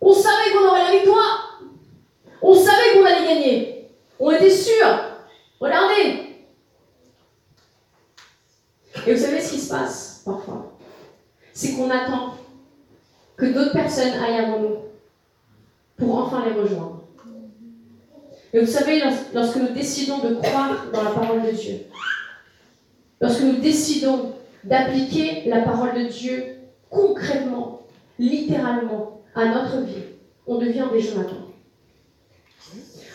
on savait qu'on aurait la victoire. On savait qu'on allait gagner. On était sûrs. Regardez. Et vous savez ce qui se parfois C'est qu'on attend que d'autres personnes aillent avant nous pour enfin les rejoindre. Et vous savez, lorsque nous décidons de croire dans la parole de Dieu, lorsque nous décidons d'appliquer la parole de Dieu concrètement, littéralement, à notre vie, on devient des Jonathan.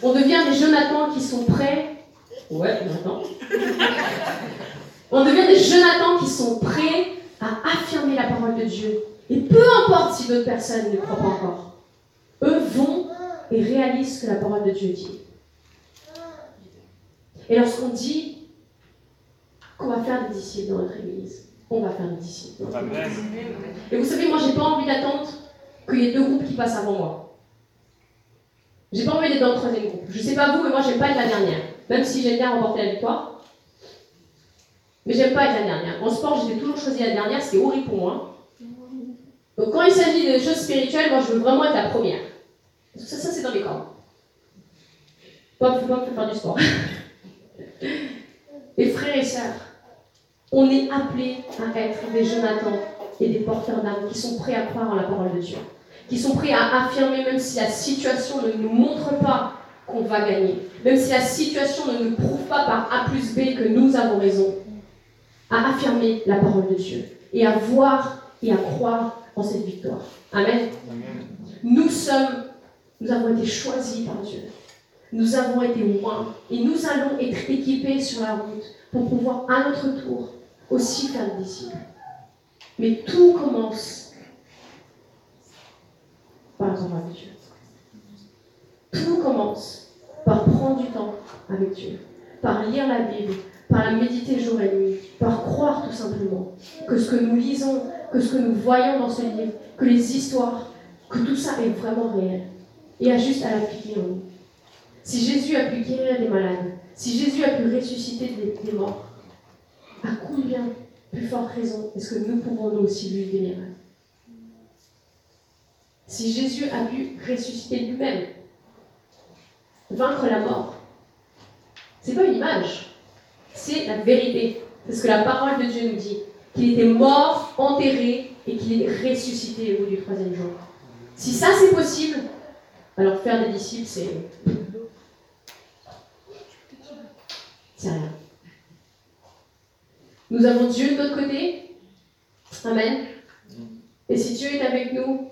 On devient des Jonathan qui sont prêts. Ouais, Jonathan. On devient des Jonathan qui sont prêts à affirmer la parole de Dieu. Et peu importe si d'autres personnes ne croient pas encore, eux vont et réalisent ce que la parole de Dieu dit. Et lorsqu'on dit qu'on va faire des disciples dans notre église, on va faire des disciples. Et vous savez, moi, j'ai pas envie d'attendre qu'il y ait deux groupes qui passent avant moi. J'ai pas envie d'être dans le troisième groupe. Je sais pas vous, mais moi, j'aime pas être la dernière. Même si j'aime bien remporter la victoire. Mais j'aime pas être la dernière. En sport, j'ai toujours choisi la dernière, c'était horrible pour moi. Donc quand il s'agit de choses spirituelles, moi je veux vraiment être la première. Ça, ça c'est dans les corps. Pas, pas faire du sport. Et frères et sœurs, on est appelés à être des Jonathan et des porteurs d'âme qui sont prêts à croire en la parole de Dieu, qui sont prêts à affirmer même si la situation ne nous montre pas qu'on va gagner, même si la situation ne nous prouve pas par A plus B que nous avons raison, à affirmer la parole de Dieu et à voir et à croire en cette victoire. Amen. Nous sommes, nous avons été choisis par Dieu. Nous avons été loin et nous allons être équipés sur la route pour pouvoir à notre tour aussi faire des disciples. Mais tout commence par la avec Dieu. Tout commence par prendre du temps avec Dieu, par lire la Bible, par la méditer jour et nuit, par croire tout simplement que ce que nous lisons, que ce que nous voyons dans ce livre, que les histoires, que tout ça est vraiment réel. Et à juste à l'appliquer en nous. Si Jésus a pu guérir des malades, si Jésus a pu ressusciter des, morts, à combien plus forte raison est-ce que nous pouvons nous aussi vivre des miracles? Si Jésus a pu ressusciter lui-même, vaincre la mort, c'est pas une image, la vérité. C'est ce que la parole de Dieu nous dit. Qu'il était mort, enterré et qu'il est ressuscité au bout du troisième jour. Si ça c'est possible, alors faire des disciples, c'est. C'est rien. Nous avons Dieu de notre côté. Amen. Et si Dieu est avec nous,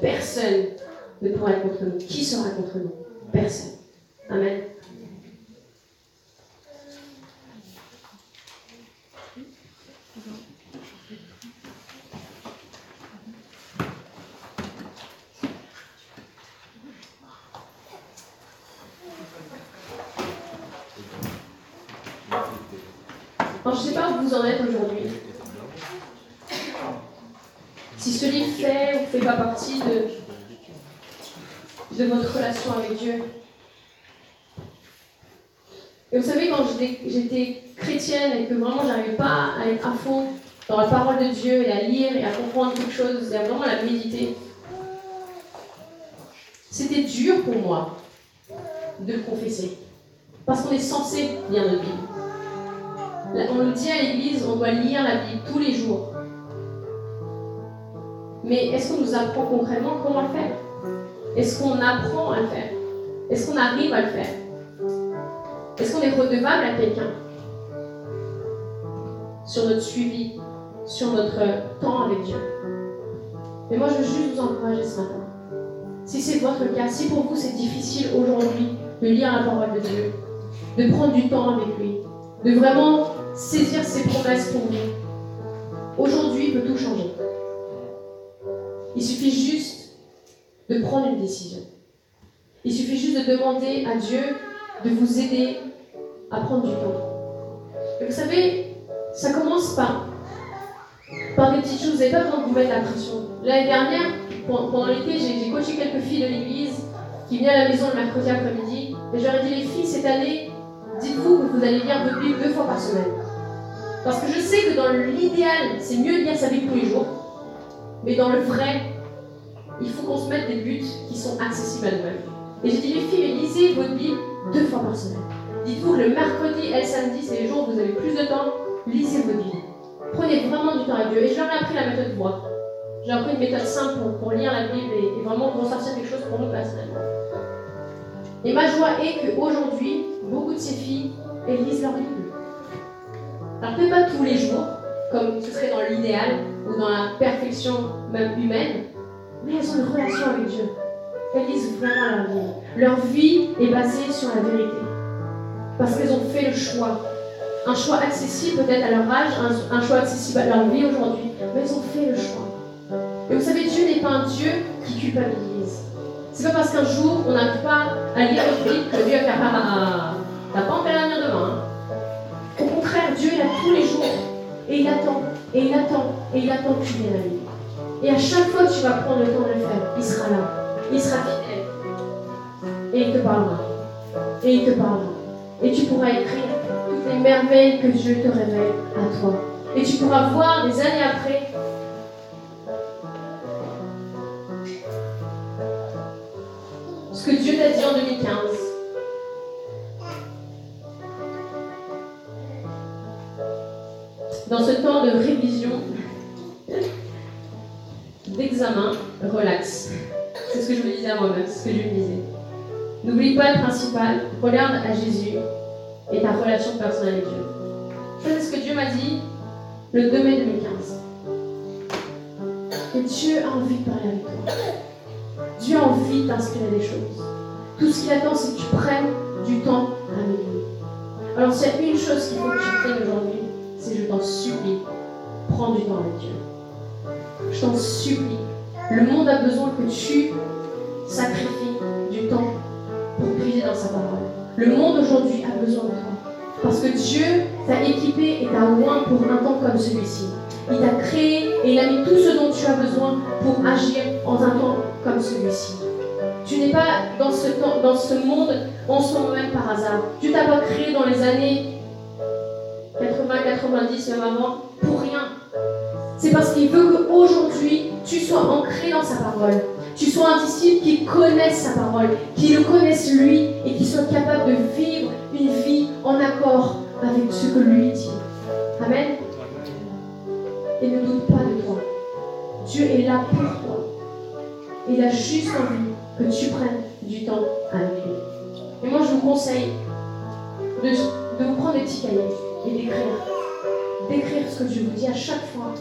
personne ne pourra être contre nous. Qui sera contre nous? Personne. Amen. Je ne sais pas où vous en êtes aujourd'hui. Si ce livre fait ou ne fait pas partie de, votre relation avec Dieu. Et vous savez, quand j'étais chrétienne et que vraiment j'arrivais pas à être à fond dans la parole de Dieu et à lire et à comprendre quelque chose et à vraiment la méditer, c'était dur pour moi de le confesser. Parce qu'on est censé lire notre Bible. On nous dit à l'église, on doit lire la Bible tous les jours. Mais est-ce qu'on nous apprend concrètement comment le faire? Est-ce qu'on apprend à le faire? Est-ce qu'on arrive à le faire? Est-ce qu'on est redevable à quelqu'un? Sur notre suivi, sur notre temps avec Dieu. Mais moi, je veux juste vous encourager ce matin. Si c'est votre cas, si pour vous c'est difficile aujourd'hui de lire la parole de Dieu, de prendre du temps avec lui, de vraiment saisir ses promesses pour vous, aujourd'hui peut tout changer. Il suffit juste de prendre une décision. Il suffit juste de demander à Dieu de vous aider à prendre du temps. Et vous savez, ça commence par, par des petites choses. Vous n'avez pas besoin de vous mettre la pression. L'année dernière, pendant l'été, j'ai coaché quelques filles de l'église qui venaient à la maison le mercredi après-midi. Et j'aurais dit, les filles, cette année, dites-vous que vous allez lire votre Bible deux fois par semaine. Parce que je sais que dans l'idéal, c'est mieux de lire sa Bible tous les jours. Mais dans le vrai, il faut qu'on se mette des buts qui sont accessibles à nous-mêmes. Et j'ai dit, les filles, lisez votre Bible deux fois par semaine. Dites-vous que le mercredi et le samedi, c'est les jours où vous avez plus de temps. Lisez votre Bible. Prenez vraiment du temps avec Dieu. Et je leur ai appris la méthode voix. J'ai appris une méthode simple pour, lire la Bible et, vraiment pour sortir quelque chose pour nous personnellement. Et ma joie est qu'aujourd'hui, beaucoup de ces filles, elles lisent leur Bible. Alors peut-être pas tous les jours, comme ce serait dans l'idéal ou dans la perfection même humaine, mais elles ont une relation avec Dieu. Elles lisent vraiment leur vie. Leur vie est basée sur la vérité. Parce qu'elles ont fait le choix. Un choix accessible peut-être à leur âge, un, choix accessible à leur vie aujourd'hui, mais elles ont fait le choix. Et vous savez, Dieu n'est pas un Dieu qui culpabilise. C'est pas parce qu'un jour on n'arrive pas à lire le Bible que Dieu va faire ah, t'as pas envie l'avenir demain. Hein. Au contraire, Dieu est là tous les jours. Et il attend, et il attend, et il attend que tu viennes à lui. Et à chaque fois que tu vas prendre le temps de le faire, il sera là. Il sera fidèle. Et il te parlera. Et il te parlera. Et tu pourras écrire toutes les merveilles que Dieu te révèle à toi. Et tu pourras voir des années après ce que Dieu t'a dit en 2015. Dans ce temps de révision, d'examen, relax. C'est ce que je me disais à moi-même, c'est ce que je me disais. N'oublie pas le principal, regarde à Jésus et ta relation personnelle avec Dieu. c'est ce que Dieu m'a dit le 2 mai 2015. Et Dieu a envie de parler avec toi. Dieu a envie de t'inspirer des choses. Tout ce qu'il attend, c'est que tu prennes du temps avec lui. Alors s'il y a une chose qu'il faut que tu prennes aujourd'hui, c'est je t'en supplie, prends du temps avec Dieu. Je t'en supplie. Le monde a besoin que tu sacrifies du temps pour puiser dans sa parole. Le monde aujourd'hui a besoin de toi. Parce que Dieu t'a équipé et t'a oint pour un temps comme celui-ci. Il t'a créé et il a mis tout ce dont tu as besoin pour agir en un temps comme celui-ci. Tu n'es pas dans ce, temps, dans ce monde en ce moment même par hasard. Tu t'as pas créé dans les années 80, 90, même avant, pour rien. C'est parce qu'il veut qu'aujourd'hui, tu sois ancré dans sa parole. Tu sois un disciple qui connaisse sa parole, qui le connaisse lui et qui soit capable de vivre une vie en accord avec ce que lui dit. Amen. Et ne doute pas de toi. Dieu est là pour toi. Il a juste envie que tu prennes du temps avec lui. Et moi, je vous conseille de, de vous prendre des petits cahiers et d'écrire. D'écrire ce que Dieu vous dit à chaque fois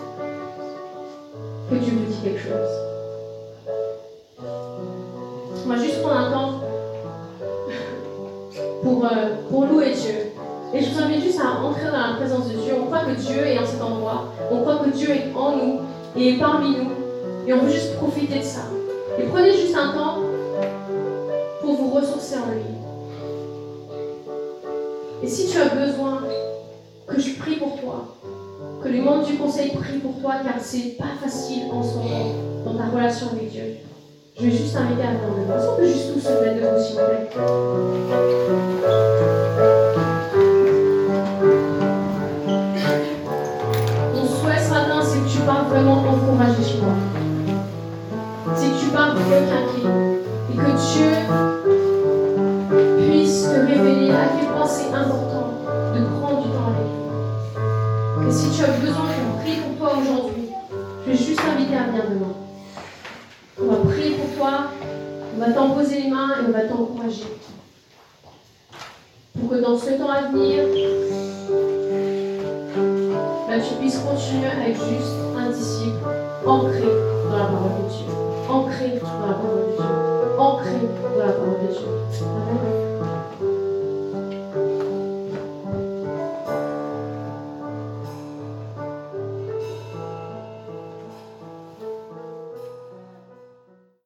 que Dieu vous dit quelque chose. On va juste prendre un temps pour, euh, pour louer Dieu. Et je vous invite juste à entrer dans la présence de Dieu. On croit que Dieu est en cet endroit. On croit que Dieu est en nous et parmi nous. Et on veut juste profiter de ça. Et prenez juste un temps pour vous ressourcer en lui. Et si tu as besoin que je prie pour toi, que les membres du conseil prient pour toi, car c'est pas facile en ce moment dans ta relation avec Dieu. Je vais juste t'inviter à venir devant. Est-ce peut juste tous se mettre debout, s'il vous plaît? Mon souhait ce matin, c'est que tu parles vraiment encouragé chez moi. C'est que tu parles de quelqu'un qui et que Dieu tu as besoin je prie pour toi aujourd'hui, je vais juste t'inviter à venir demain. On va prier pour toi, on va t'en poser les mains et on va t'encourager. Pour que dans ce temps à venir, Là, tu puisses continuer à être juste un disciple ancré dans la parole de Dieu. Ancré dans la parole de Dieu. Ancré dans la parole de Dieu. Amen.